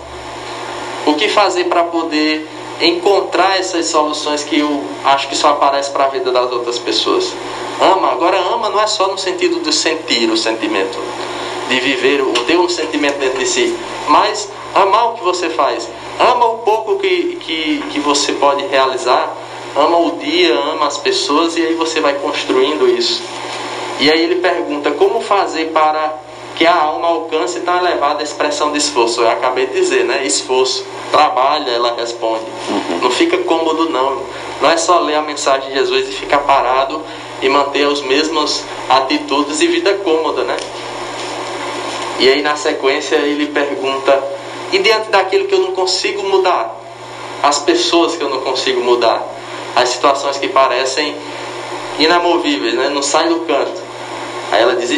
O que fazer para poder encontrar essas soluções que eu acho que só aparecem para a vida das outras pessoas? Ama, agora ama não é só no sentido de sentir o sentimento, de viver, o ter um sentimento dentro de si, mas amar o que você faz. Ama o pouco que, que, que você pode realizar, ama o dia, ama as pessoas e aí você vai construindo isso. E aí ele pergunta como fazer para que a alma alcance tão elevada expressão de esforço. Eu acabei de dizer, né? Esforço. Trabalha, ela responde. Não fica cômodo, não. Não é só ler a mensagem de Jesus e ficar parado e manter as mesmas atitudes e vida cômoda, né? E aí na sequência ele pergunta: e diante daquilo que eu não consigo mudar? As pessoas que eu não consigo mudar? As situações que parecem inamovíveis, né? Não sai do canto. Aí ela diz: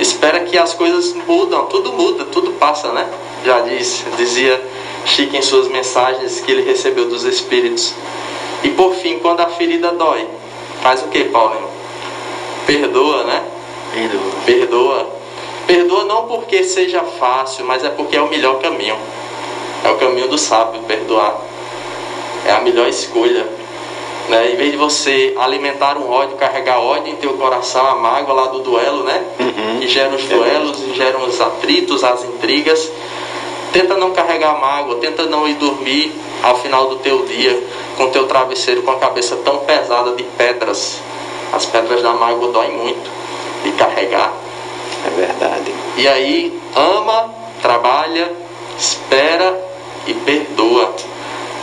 espera que as coisas mudam, tudo muda, tudo passa, né? Já diz, dizia Chico em suas mensagens que ele recebeu dos Espíritos. E por fim, quando a ferida dói, faz o que, Paulinho? Perdoa, né? Perdoa. Perdoa. Perdoa não porque seja fácil, mas é porque é o melhor caminho. É o caminho do sábio, perdoar. É a melhor escolha. Né? Em vez de você alimentar um ódio, carregar ódio em teu coração, a mágoa lá do duelo, né? Uhum. Que gera os duelos, e geram os atritos, as intrigas. Tenta não carregar mágoa, tenta não ir dormir ao final do teu dia com teu travesseiro com a cabeça tão pesada de pedras. As pedras da mágoa doem muito de carregar. É verdade. E aí, ama, trabalha, espera e perdoa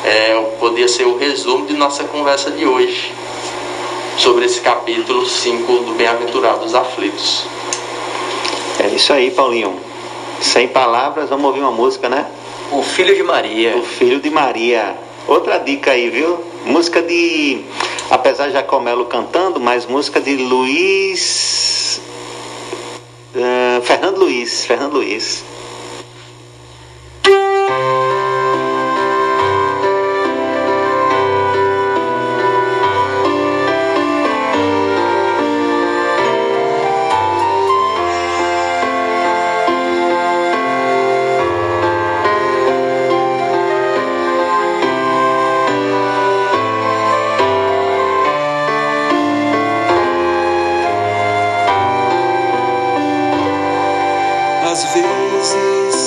é, podia ser o resumo de nossa conversa de hoje sobre esse capítulo 5 do Bem-aventurados Aflitos. É isso aí, Paulinho. Sem palavras, vamos ouvir uma música, né? O Filho de Maria. O Filho de Maria. Outra dica aí, viu? Música de. Apesar de Jacomelo cantando, mas música de Luiz. Uh, Fernando Luiz. Fernando Luiz. Faço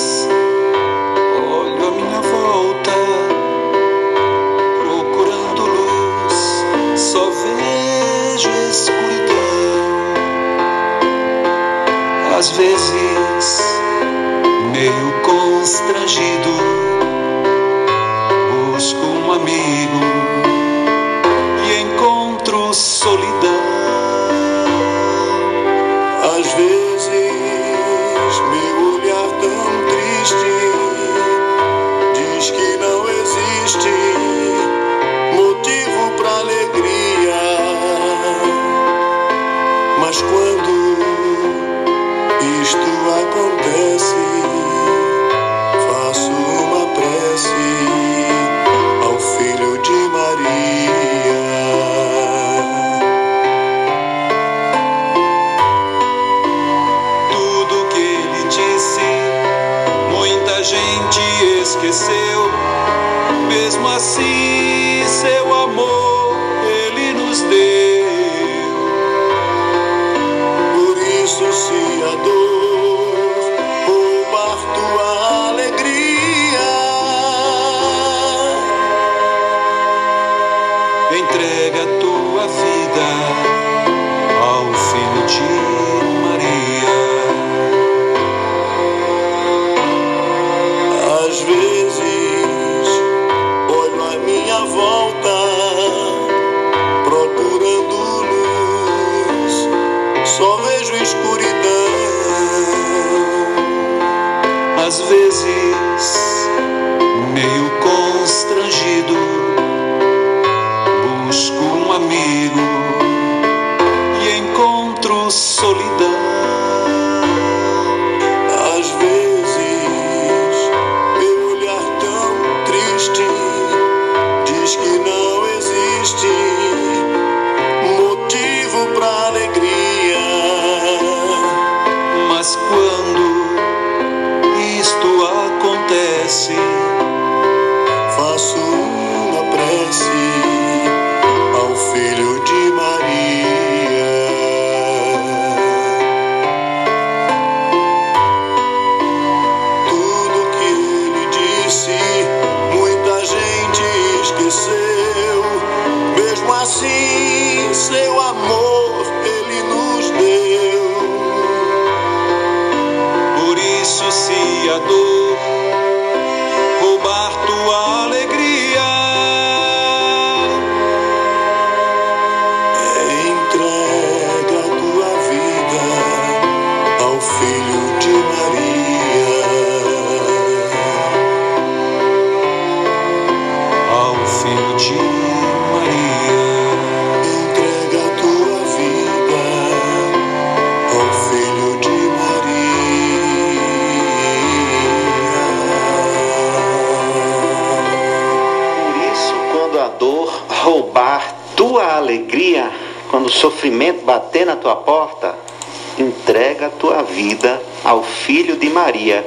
vida ao filho de Maria.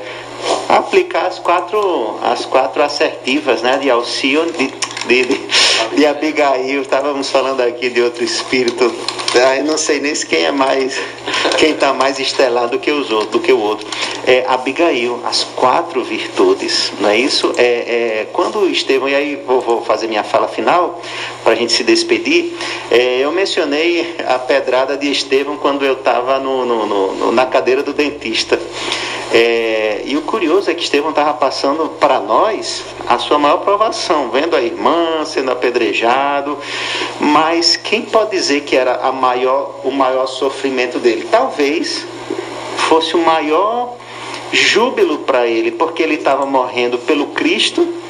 Aplicar as quatro, as quatro assertivas né, de Alcione, de, de, de, de Abigail. Estávamos falando aqui de outro espírito. Eu não sei nem se quem é mais, quem está mais estelado do que os outros, do que o outro. É Abigail, as quatro virtudes, não é isso? É, é, quando Estevão, e aí vou, vou fazer minha fala final para a gente se despedir. É, eu mencionei a pedrada de Estevão quando eu estava na cadeira do dentista. É, e o curioso é que Estevão estava passando para nós a sua maior provação, vendo a irmã sendo apedrejado, mas quem pode dizer que era a maior, o maior sofrimento dele? Talvez fosse o maior júbilo para ele, porque ele estava morrendo pelo Cristo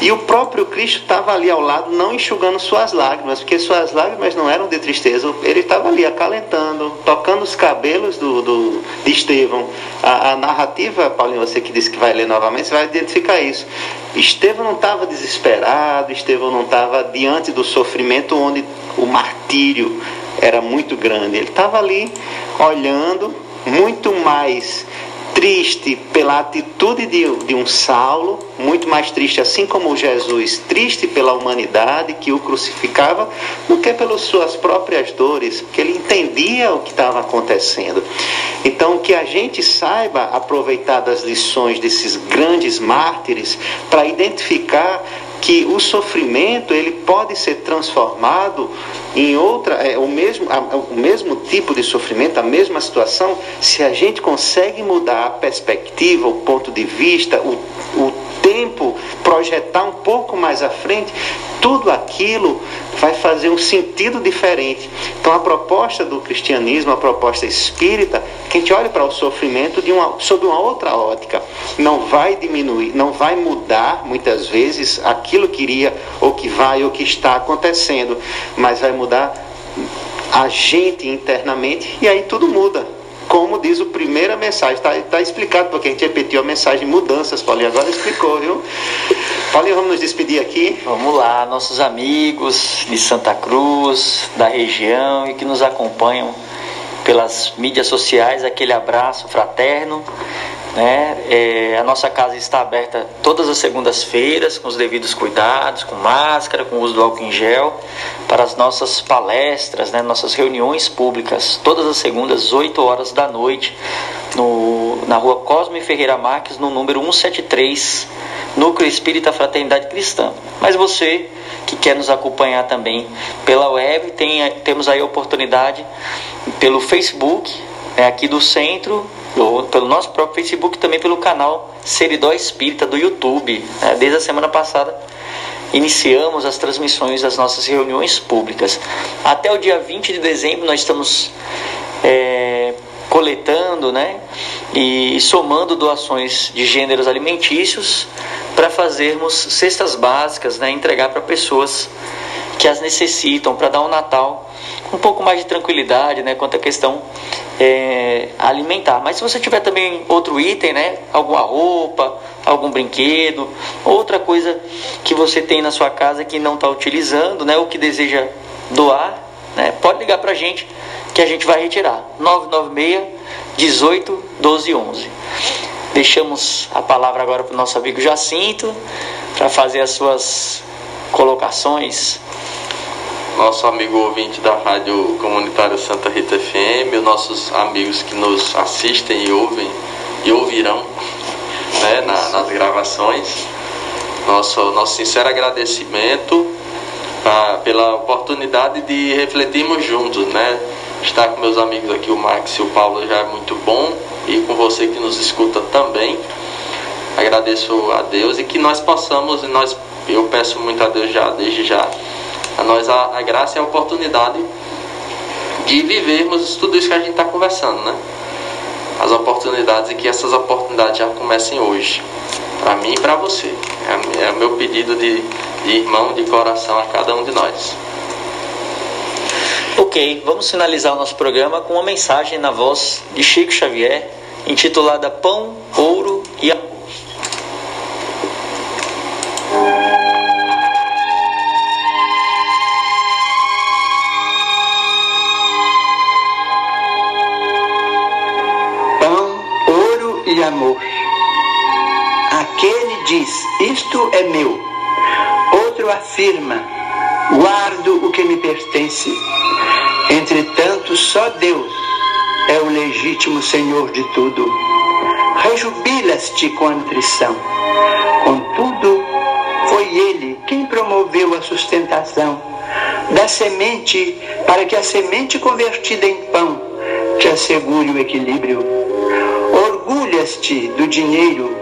e o próprio Cristo estava ali ao lado, não enxugando suas lágrimas, porque suas lágrimas não eram de tristeza. Ele estava ali acalentando, tocando os cabelos do, do- de Estevão. A, a narrativa, Paulinho, você que disse que vai ler novamente, você vai identificar isso. Estevão não estava desesperado, Estevão não estava diante do sofrimento onde o martírio era muito grande. Ele estava ali olhando, muito mais triste pela atitude de, de um Saulo, muito mais triste, assim como Jesus, triste pela humanidade que o crucificava, do que pelas suas próprias dores, porque ele entendia o que estava acontecendo. Então, que a gente saiba aproveitar das lições desses grandes mártires para identificar que o sofrimento ele pode ser transformado em outra, é, o, mesmo, a- o mesmo tipo de sofrimento, a mesma situação, se a gente consegue mudar a perspectiva, o ponto de vista, o, o tempo, projetar um pouco mais à frente, tudo aquilo vai fazer um sentido diferente. Então a proposta do cristianismo, a proposta espírita, que a gente olhe para o sofrimento de uma, sob uma outra ótica. Não vai diminuir, não vai mudar muitas vezes aquilo que iria, ou que vai, ou que está acontecendo, mas vai mudar a gente internamente e aí tudo muda. Como diz o primeira mensagem, está explicado porque a gente repetiu a mensagem mudanças, Paulinho, agora explicou, viu? Paulinho, vamos nos despedir aqui. Vamos lá, nossos amigos de Santa Cruz, da região e que nos acompanham pelas mídias sociais, aquele abraço fraterno. Né? É, a nossa casa está aberta todas as segundas-feiras, com os devidos cuidados, com máscara, com uso do álcool em gel, para as nossas palestras, né? nossas reuniões públicas, todas as segundas, 8 horas da noite, no, na rua Cosme Ferreira Marques, no número 173, Núcleo Espírita Fraternidade Cristã. Mas você que quer nos acompanhar também pela web, tem, temos aí a oportunidade pelo Facebook, né, aqui do centro, pelo nosso próprio Facebook, também pelo canal Seridó Espírita do YouTube. né. Desde a semana passada iniciamos as transmissões das nossas reuniões públicas. Até o dia 20 de dezembro nós estamos é, coletando né, e somando doações de gêneros alimentícios para fazermos cestas básicas, né, entregar para pessoas que as necessitam para dar um Natal um pouco mais de tranquilidade, né, quanto à questão é, alimentar. Mas se você tiver também outro item, né, alguma roupa, algum brinquedo, outra coisa que você tem na sua casa que não está utilizando, né, ou que deseja doar, né, pode ligar para a gente que a gente vai retirar. 996 18 12 11. Deixamos a palavra agora para o nosso amigo Jacinto para fazer as suas colocações. Nosso amigo ouvinte da Rádio Comunitária Santa Rita FM, os nossos amigos que nos assistem e ouvem e ouvirão né, na- nas gravações. Nosso, nosso sincero agradecimento ah, pela oportunidade de refletirmos juntos, né? Estar com meus amigos aqui, o Max e o Paulo, já é muito bom e com você que nos escuta também. Agradeço a Deus e que nós possamos, e nós, eu peço muito a Deus já, desde já, a nós a, a graça e a oportunidade de vivermos tudo isso que a gente está conversando, né? As oportunidades e que essas oportunidades já comecem hoje, para mim e para você. É, é o meu pedido de, irmão de coração a cada um de nós. Ok, vamos finalizar o nosso programa com uma mensagem na voz de Chico Xavier, intitulada Pão, Ouro e Amor. E amor. Aquele diz: Isto é meu. Outro afirma: Guardo o que me pertence. Entretanto, só Deus é o legítimo Senhor de tudo. Rejubilas-te com a nutrição. Contudo, foi Ele quem promoveu a sustentação da semente para que a semente convertida em pão te assegure o equilíbrio. Orgulhas-te do dinheiro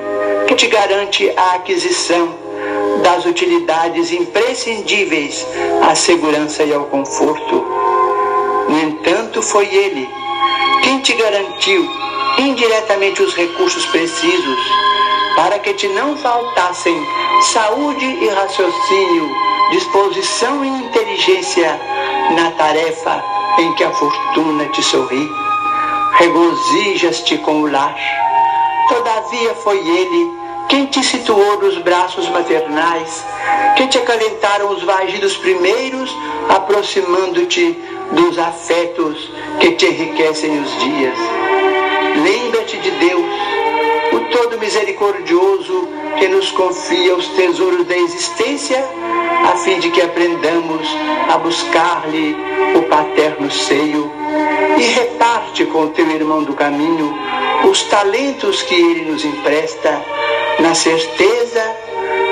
que te garante a aquisição das utilidades imprescindíveis à segurança e ao conforto. No entanto, foi Ele quem te garantiu indiretamente os recursos precisos para que te não faltassem saúde e raciocínio, disposição e inteligência na tarefa em que a fortuna te sorri. Regozijas-te com o lar. Todavia foi ele quem te situou nos braços maternais, que te acalentaram os vagidos primeiros, aproximando-te dos afetos que te enriquecem os dias. Lembra-te de Deus, o todo misericordioso que nos confia os tesouros da existência, a fim de que aprendamos a buscar-lhe o paterno seio. E reparte com teu irmão do caminho os talentos que ele nos empresta, na certeza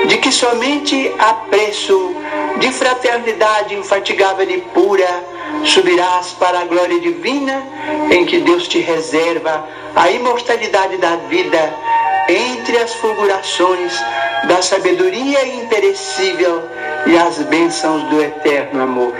de que somente a preço de fraternidade infatigável e pura subirás para a glória divina em que Deus te reserva a imortalidade da vida entre as fulgurações da sabedoria imperecível e as bênçãos do eterno amor.